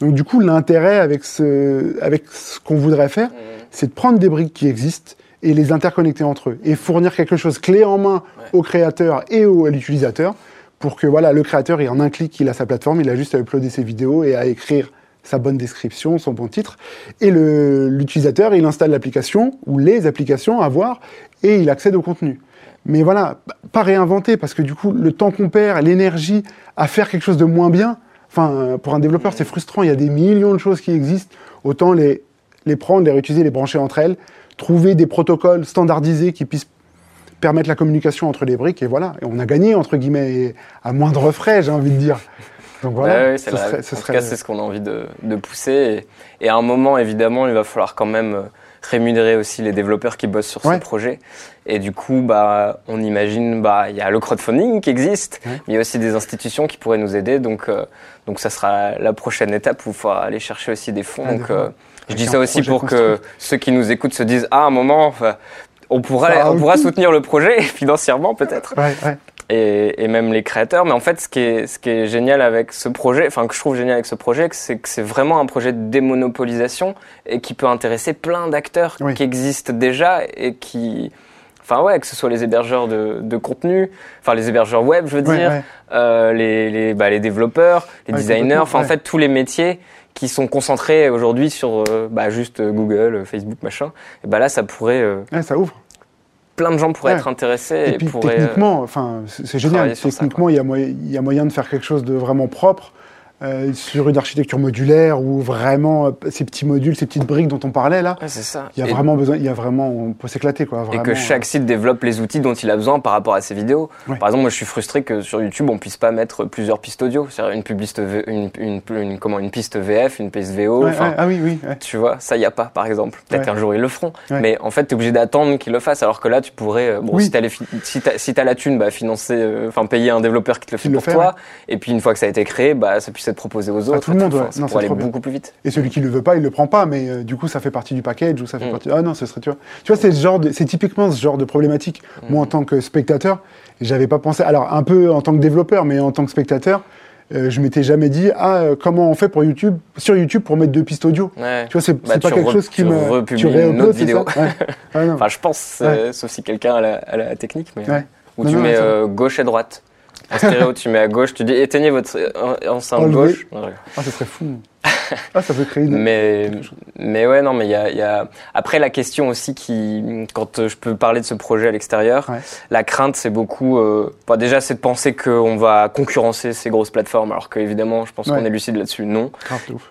Donc du coup, l'intérêt avec ce, avec ce qu'on voudrait faire, c'est de prendre des briques qui existent et les interconnecter entre eux et fournir quelque chose clé en main au créateur et au, à l'utilisateur pour que voilà, le créateur, il en un clic, il a sa plateforme, il a juste à uploader ses vidéos et à écrire sa bonne description, son bon titre. Et l'utilisateur, il installe l'application ou les applications à voir et il accède au contenu. Mais voilà, pas réinventer parce que du coup, le temps qu'on perd, l'énergie à faire quelque chose de moins bien, enfin, pour un développeur, c'est frustrant. Il y a des millions de choses qui existent. Autant les, prendre, les réutiliser, les brancher entre elles, trouver des protocoles standardisés qui puissent permettre la communication entre les briques et voilà. On a gagné, entre guillemets, et à moindre frais, j'ai envie de dire. Donc voilà, Bah c'est ce serait- ce en tout cas, c'est ce qu'on a envie de, de pousser. Et, et à un moment, évidemment, il va falloir quand même euh, rémunérer aussi les développeurs qui bossent sur Ouais. ces projets. Et du coup, bah, on imagine, bah, il y a le crowdfunding qui existe, Ouais. mais il y a aussi des institutions qui pourraient nous aider. Donc, euh, donc ça sera la prochaine étape où il faudra aller chercher aussi des fonds. Ah, donc, euh, je dis ça aussi projet pour que ceux qui nous écoutent se disent, ah, à un moment, on pourra, Ça on pourra soutenir le projet *laughs* financièrement peut-être Ouais, ouais. Et, et même les créateurs. Mais en fait, ce qui est, ce qui est génial avec ce projet, enfin que je trouve génial avec ce projet, c'est que c'est vraiment un projet de démonopolisation et qui peut intéresser plein d'acteurs Oui. qui existent déjà et qui, enfin ouais, que ce soit les hébergeurs de, de contenu, enfin les hébergeurs web, je veux Ouais, dire, ouais. euh, les, les, bah, les développeurs, les Ouais, designers, enfin en fait tous les métiers qui sont concentrés aujourd'hui sur euh, bah, juste Google, Facebook, machin. Et bah là, ça pourrait, euh, Ouais, ça ouvre. Plein de gens pourraient Ouais. être intéressés Et, et, puis pourraient. euh, techniquement, enfin, c'est génial. Techniquement, il y, y a moyen de faire quelque chose de vraiment propre euh, sur une architecture modulaire ou vraiment euh, ces petits modules, ces petites briques dont on parlait là. ouais, c'est ça. Il y a Et- vraiment besoin, il y a vraiment, on peut s'éclater quoi. et que chaque site développe les outils dont il a besoin par rapport à ses vidéos. Ouais. Par exemple, moi, je suis frustré que sur YouTube, on puisse pas mettre plusieurs pistes audio, c'est-à-dire une, V- une, une, une- comment, une piste VF, une piste VO. Ouais, enfin, ouais, ah oui, oui. ouais. Tu vois, ça y a pas, par exemple. Peut-être Ouais. qu'un jour ils le feront, Ouais. mais en fait, t'es obligé d'attendre qu'ils le fassent, alors que là, tu pourrais, euh, bon, Oui. si t'as les fi- si t'as la thune, bah, financer, euh, enfin, payer un développeur qui te le fait le pour fait, toi, et puis une fois que ça a été créé, bah, ça puisse être proposé aux autres. tout le monde, ouais. Non, c'est aller bien. beaucoup plus vite. Et celui qui le veut pas, il le prend pas, mais euh, du coup, ça fait partie du package ou ça fait Mm. partie. Ah non, ce serait tu vois. Tu vois, c'est genre, de- c'est typiquement ce genre de problématique. Mm. Moi, en tant que spectateur, j'avais pas pensé. Alors, un peu en tant que développeur, mais en tant que spectateur, euh, je m'étais jamais dit ah euh, comment on fait pour YouTube, sur YouTube pour mettre deux pistes audio. Ouais. Tu vois, c'est Bah, c'est pas quelque chose qui me. tu une autre c'est vidéo. ça Ouais. Ah. *laughs* Enfin, je pense, euh, sauf si quelqu'un a la, a la technique, mais Non, tu mets euh, gauche et droite. En stéréo, tu mets à gauche, tu dis éteignez votre euh, enceinte gauche. Non. Ah, ça serait fou. *laughs* ah, ça peut créer une. Mais, mais ouais, non, mais il y a, il y a. Après, la question aussi qui, quand euh, je peux parler de ce projet à l'extérieur, Ouais. la crainte, c'est beaucoup. Euh, bah, déjà, c'est de penser qu'on va concurrencer ces grosses plateformes, alors qu'évidemment, je pense Ouais. qu'on est lucide là-dessus, non.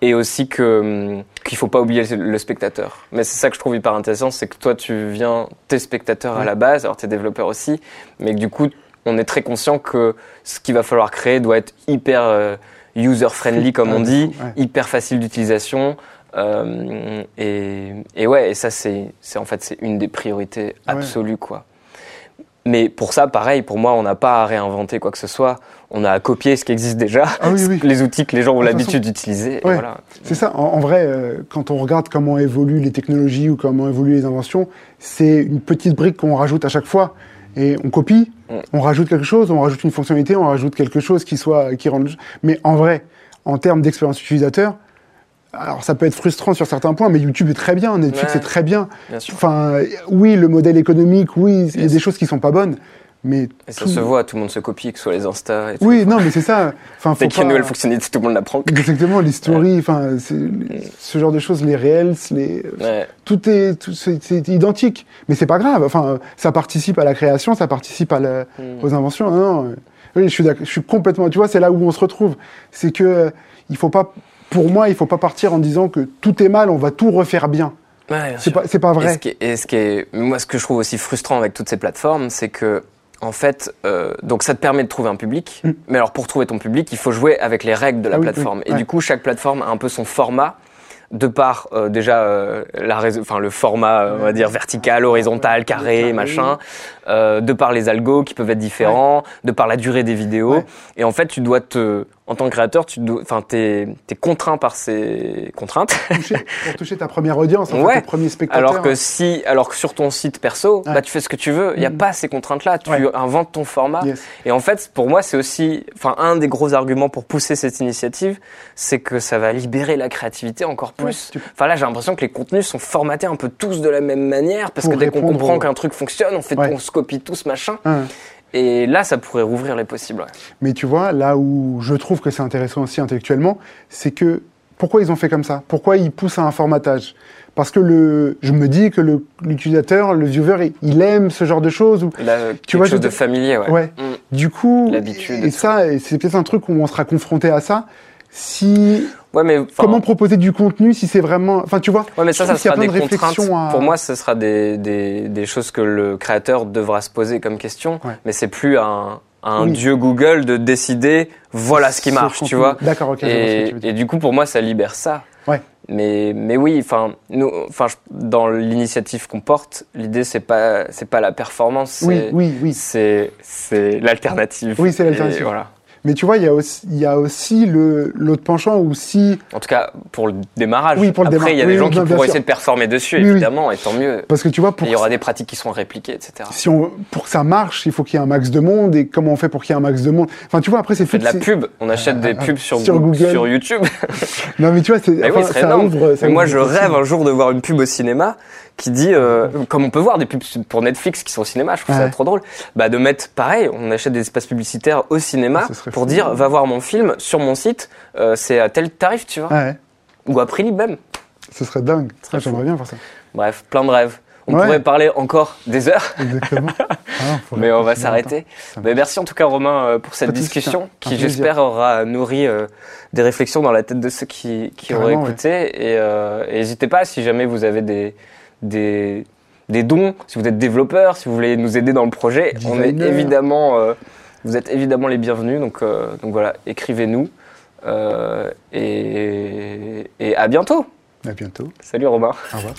Et aussi que qu'il faut pas oublier le, spectateur. Mais c'est ça que je trouve hyper intéressant, c'est que toi tu viens, t'es spectateur à la base, alors t'es développeur aussi, mais que du coup on est très conscient que ce qu'il va falloir créer doit être hyper euh, user friendly comme on dit, ouais. hyper facile d'utilisation. euh, et, et ouais, et ça c'est en fait c'est une des priorités ouais. absolues quoi. Mais pour ça, pareil, pour moi, on n'a pas à réinventer quoi que ce soit. on a à copier ce qui existe déjà, Ah oui, *laughs* oui. les outils que les gens ont l'habitude d'utiliser. et Ouais. voilà. C'est ça. En, en vrai, euh, quand on regarde comment évoluent les technologies ou comment évoluent les inventions, c'est une petite brique qu'on rajoute à chaque fois. Et on copie, Mm. on rajoute quelque chose, on rajoute une fonctionnalité, on rajoute quelque chose qui soit qui rende. Mais en vrai, en termes d'expérience utilisateur, alors ça peut être frustrant sur certains points, mais YouTube est très bien, Netflix Ouais. est très bien. Bien. Enfin, oui, le modèle économique, oui, il y a des choses qui sont pas bonnes, mais Et ça tout- se voit, tout le monde se copie, que ce soit les Insta et tout. Oui, non, mais c'est ça. Enfin, faut Dès qu'il y a une nouvelle fonctionnalité, tout le monde la prend. Exactement, les stories, enfin, c'est- ce genre de choses, les réels, les, Ouais. tout est, tout- c'est identique. Mais c'est pas grave. Enfin, ça participe à la création, ça participe à la- Mm. aux inventions. Non, non, euh, oui, je suis, je suis complètement. Tu vois, c'est là où on se retrouve. C'est que euh, il faut pas, pour moi, il faut pas partir en disant que tout est mal, on va tout refaire bien. Ouais, C'est pas, c'est pas Et ce, vrai. qui est, et ce qui est- moi, ce que je trouve aussi frustrant avec toutes ces plateformes, c'est que, en fait, euh, donc ça te permet de trouver un public, Mm. mais alors pour trouver ton public, il faut jouer avec les règles de la Ah plateforme. oui, Et ouais. du coup, chaque plateforme a un peu son format. De par euh, déjà euh, la enfin le format on va dire vertical, horizontal, carré, carré. machin, euh, de par les algos qui peuvent être différents, de par la durée des vidéos, Ouais. et en fait tu dois te, en tant que créateur, tu dois, enfin t'es es contraint par ces contraintes. Toucher- pour toucher ta première audience, en Ouais. fait, tes premiers spectateurs. Alors que si, alors que sur ton site perso, bah tu fais ce que tu veux. Il n'y a Mhm. pas ces contraintes-là. Tu inventes ton format. Yes. Et en fait, pour moi, c'est aussi, enfin, un des gros arguments pour pousser cette initiative, c'est que ça va libérer la créativité encore plus. tu- Enfin là, j'ai l'impression que les contenus sont formatés un peu tous de la même manière parce Pour que dès qu'on comprend qu'un truc fonctionne, on fait, on se copie tous machin. Hein. Et là, ça pourrait rouvrir les possibles. ouais. Mais tu vois, là où je trouve que c'est intéressant aussi intellectuellement, c'est que pourquoi ils ont fait comme ça? Pourquoi ils poussent à un formatage? Parce que le, je me dis que l'utilisateur, le, viewer, il, il aime ce genre de choses. Ou, euh, quelque vois, chose de familier, ouais. Ouais. Mm. du coup, L'habitude et, et ça, c'est peut-être un truc où on sera confronté à ça. Si Ouais, mais enfin, comment proposer du contenu si c'est vraiment, enfin tu vois, Ouais, mais ça, ça sera des de contraintes. réflexions à- Pour moi, ce sera des, des, des choses que le créateur devra se poser comme question. Ouais. Mais c'est plus un, un Oui. dieu Google de décider voilà ce qui marche, tu vois. D'accord, ok. Et, du coup, pour moi, ça libère ça. Ouais. Mais, mais oui, enfin, nous, enfin, dans l'initiative qu'on porte, l'idée c'est pas, c'est pas la performance, Oui, oui, oui. c'est, c'est l'alternative. Oui, c'est l'alternative. Voilà. Mais tu vois, il y a aussi, il y a aussi le l'autre penchant où si En tout cas, pour le démarrage. Oui, pour le Après, il y a des gens qui pourront essayer de performer dessus, Oui, oui. évidemment, et tant mieux. parce que tu vois pour il y aura des pratiques qui seront répliquées, etc. si on, pour que ça marche, il faut qu'il y ait un max de monde. Et comment on fait pour qu'il y ait un max de monde? Enfin, tu vois, après, c'est fait de la pub, on achète des Ah, pubs sur, sur Google, sur YouTube. Non, mais tu vois, c'est, enfin, ça énorme. ouvre. ça Mais moi, je rêve un jour de voir une pub au cinéma qui dit, euh, comme on peut voir des pubs pour Netflix qui sont au cinéma, je trouve ça trop drôle, bah de mettre pareil, on achète des espaces publicitaires au cinéma Ah, pour fou. dire, va voir mon film sur mon site, euh, c'est à tel tarif, tu vois, Ouais, ou à prix libre même. ce serait dingue. Ouais, J'aimerais bien voir ça. Bref, plein de rêves. On Ouais. pourrait parler encore des heures, Exactement. *laughs* Ah mais on va s'arrêter. Mais merci en tout cas Romain euh, pour cette discussion qui j'espère aura nourri euh, des réflexions dans la tête de ceux qui, qui Carrément, écouté. Et euh, et n'hésitez pas si jamais vous avez des, des, des dons, si vous êtes développeur, si vous voulez nous aider dans le projet, on est Designer. évidemment, euh, vous êtes évidemment les bienvenus. Donc, euh, donc voilà, écrivez-nous. Euh, et, et à bientôt. À bientôt. Salut Romain. Au revoir.